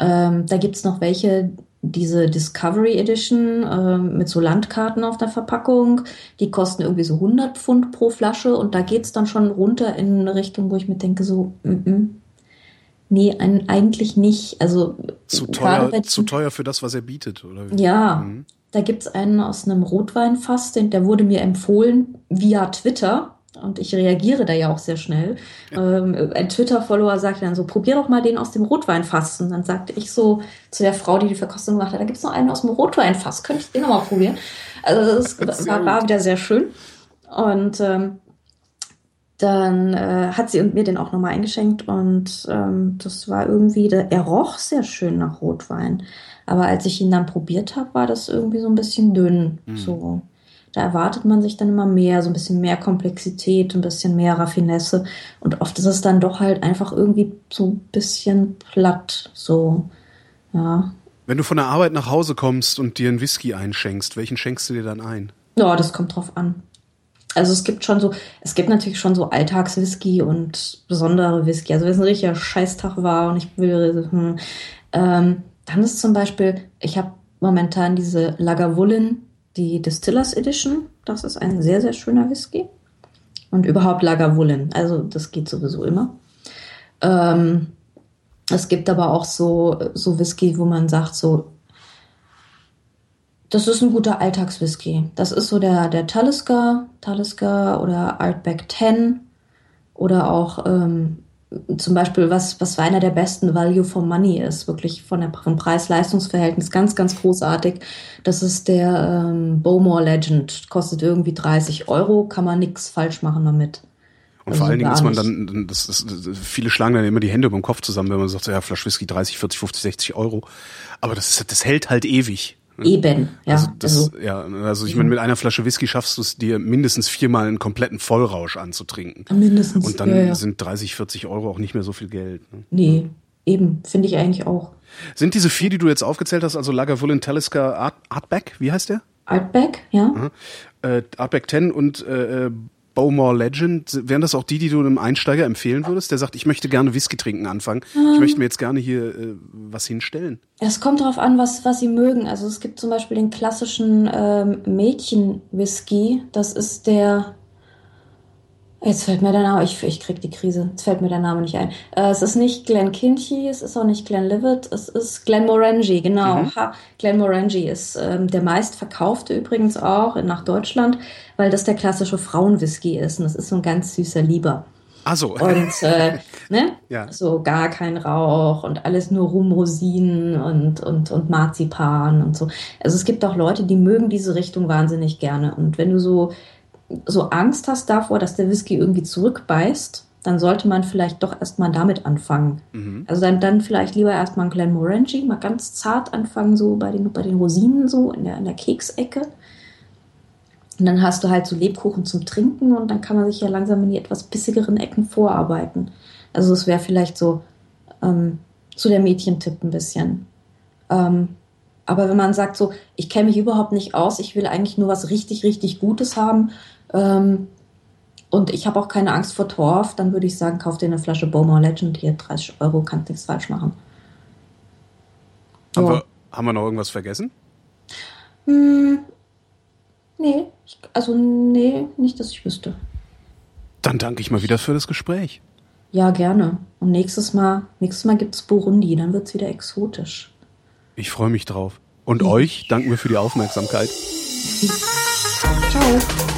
Ähm, da gibt's noch welche, diese Discovery Edition ähm, mit so Landkarten auf der Verpackung. Die kosten irgendwie so 100 Pfund pro Flasche und da geht's dann schon runter in eine Richtung, wo ich mir denke, so, mm -mm. nee, ein, eigentlich nicht. Also Zu teuer, bei zu teuer für das, was er bietet, oder? ja, Mhm. da gibt's einen aus einem Rotweinfass, den, der wurde mir empfohlen via Twitter. Und ich reagiere da ja auch sehr schnell. Ähm, ein Twitter-Follower sagte dann so, probier doch mal den aus dem Rotweinfass. Und dann sagte ich so zu der Frau, die die Verkostung gemacht hat, da gibt's noch einen aus dem Rotweinfass, könnte ich den noch mal probieren? Also das Sehr war, war wieder sehr schön. Und ähm, dann äh, hat sie und mir den auch nochmal eingeschenkt und ähm, das war irgendwie, der, er roch sehr schön nach Rotwein. Aber als ich ihn dann probiert habe, war das irgendwie so ein bisschen dünn. So, da erwartet man sich dann immer mehr, so ein bisschen mehr Komplexität, ein bisschen mehr Raffinesse. Und oft ist es dann doch halt einfach irgendwie so ein bisschen platt. So, ja. Wenn du von der Arbeit nach Hause kommst und dir einen Whisky einschenkst, welchen schenkst du dir dann ein? Ja, das kommt drauf an. Also es gibt schon so, es gibt natürlich schon so Alltagswhisky und besondere Whisky. Also wenn es ein richtiger Scheißtag war und ich will, hm, ähm, dann ist zum Beispiel, ich habe momentan diese Lagavulin, die Distillers Edition. Das ist ein sehr, sehr schöner Whisky. Und überhaupt Lagavulin. Also das geht sowieso immer. Ähm, es gibt aber auch so, so Whisky, wo man sagt, so, das ist ein guter Alltagswhisky. Das ist so der, der Talisker, Talisker oder Artback 10 oder auch ähm, zum Beispiel, was, was einer der besten Value for Money ist, wirklich von der, vom Preis-Leistungs-Verhältnis ganz, ganz großartig. Das ist der ähm, Bowmore Legend. Kostet irgendwie 30 Euro, kann man nichts falsch machen damit. Und Also vor allen Dingen gar ist man dann, das ist, viele schlagen dann immer die Hände über den Kopf zusammen, wenn man sagt, ja, Flasch Whisky 30, 40, 50, 60 Euro. Aber das, ist, das hält halt ewig. Eben, ja. Also, das, also, ja, also ich meine, mit einer Flasche Whisky schaffst du es dir mindestens viermal einen kompletten Vollrausch anzutrinken. mindestens. Und dann ja, ja. sind 30, 40 Euro auch nicht mehr so viel Geld. Ne? Nee, eben, finde ich eigentlich auch. Sind diese vier, die du jetzt aufgezählt hast, also Lagavulin, Talisker, Art, Artback, wie heißt der? Artback, ja. Äh, Artback 10 und äh, äh, Bowmore Legend, wären das auch die, die du einem Einsteiger empfehlen würdest, der sagt, ich möchte gerne Whisky trinken anfangen, ich möchte mir jetzt gerne hier äh, was hinstellen? Es kommt darauf an, was, was sie mögen. Also es gibt zum Beispiel den klassischen ähm, Mädchen-Whisky. Das ist der. Jetzt fällt mir der Name, ich, ich krieg die Krise. Jetzt fällt mir der Name nicht ein. Äh, es ist nicht Glen Kinchy, es ist auch nicht Glen Livet, es ist Glen Morangi, genau. Ha, Glen Morangi ist ähm, der meistverkaufte übrigens auch in, nach Deutschland, weil das der klassische Frauenwhisky ist. Und das ist so ein ganz süßer Lieber. Ach so. Und äh, ne? Ja. so gar kein Rauch und alles nur Rum, Rosinen und, und, und Marzipan und so. Also es gibt auch Leute, die mögen diese Richtung wahnsinnig gerne. Und wenn du so, so Angst hast davor, dass der Whisky irgendwie zurückbeißt, dann sollte man vielleicht doch erstmal damit anfangen. Also dann, dann vielleicht lieber erstmal einen kleinen Morangi, mal ganz zart anfangen, so bei den, bei den Rosinen, so in der, in der Keksecke. Und dann hast du halt so Lebkuchen zum Trinken und dann kann man sich ja langsam in die etwas bissigeren Ecken vorarbeiten. Also es wäre vielleicht so, ähm, so der Mädchentipp ein bisschen. Ähm, aber wenn man sagt so, ich kenne mich überhaupt nicht aus, ich will eigentlich nur was richtig, richtig Gutes haben ähm, und ich habe auch keine Angst vor Torf, dann würde ich sagen, kauf dir eine Flasche Bowmore Legend hier, 30 Euro, kannst nichts falsch machen. Haben, Ja. wir, haben wir noch irgendwas vergessen? Hm, nee, also nee, nicht, dass ich wüsste. Dann danke ich mal wieder für das Gespräch. Ja, gerne. Und nächstes Mal, nächstes Mal gibt's Burundi, dann wird's wieder exotisch. Ich freue mich drauf. Und euch danken wir für die Aufmerksamkeit. Ciao.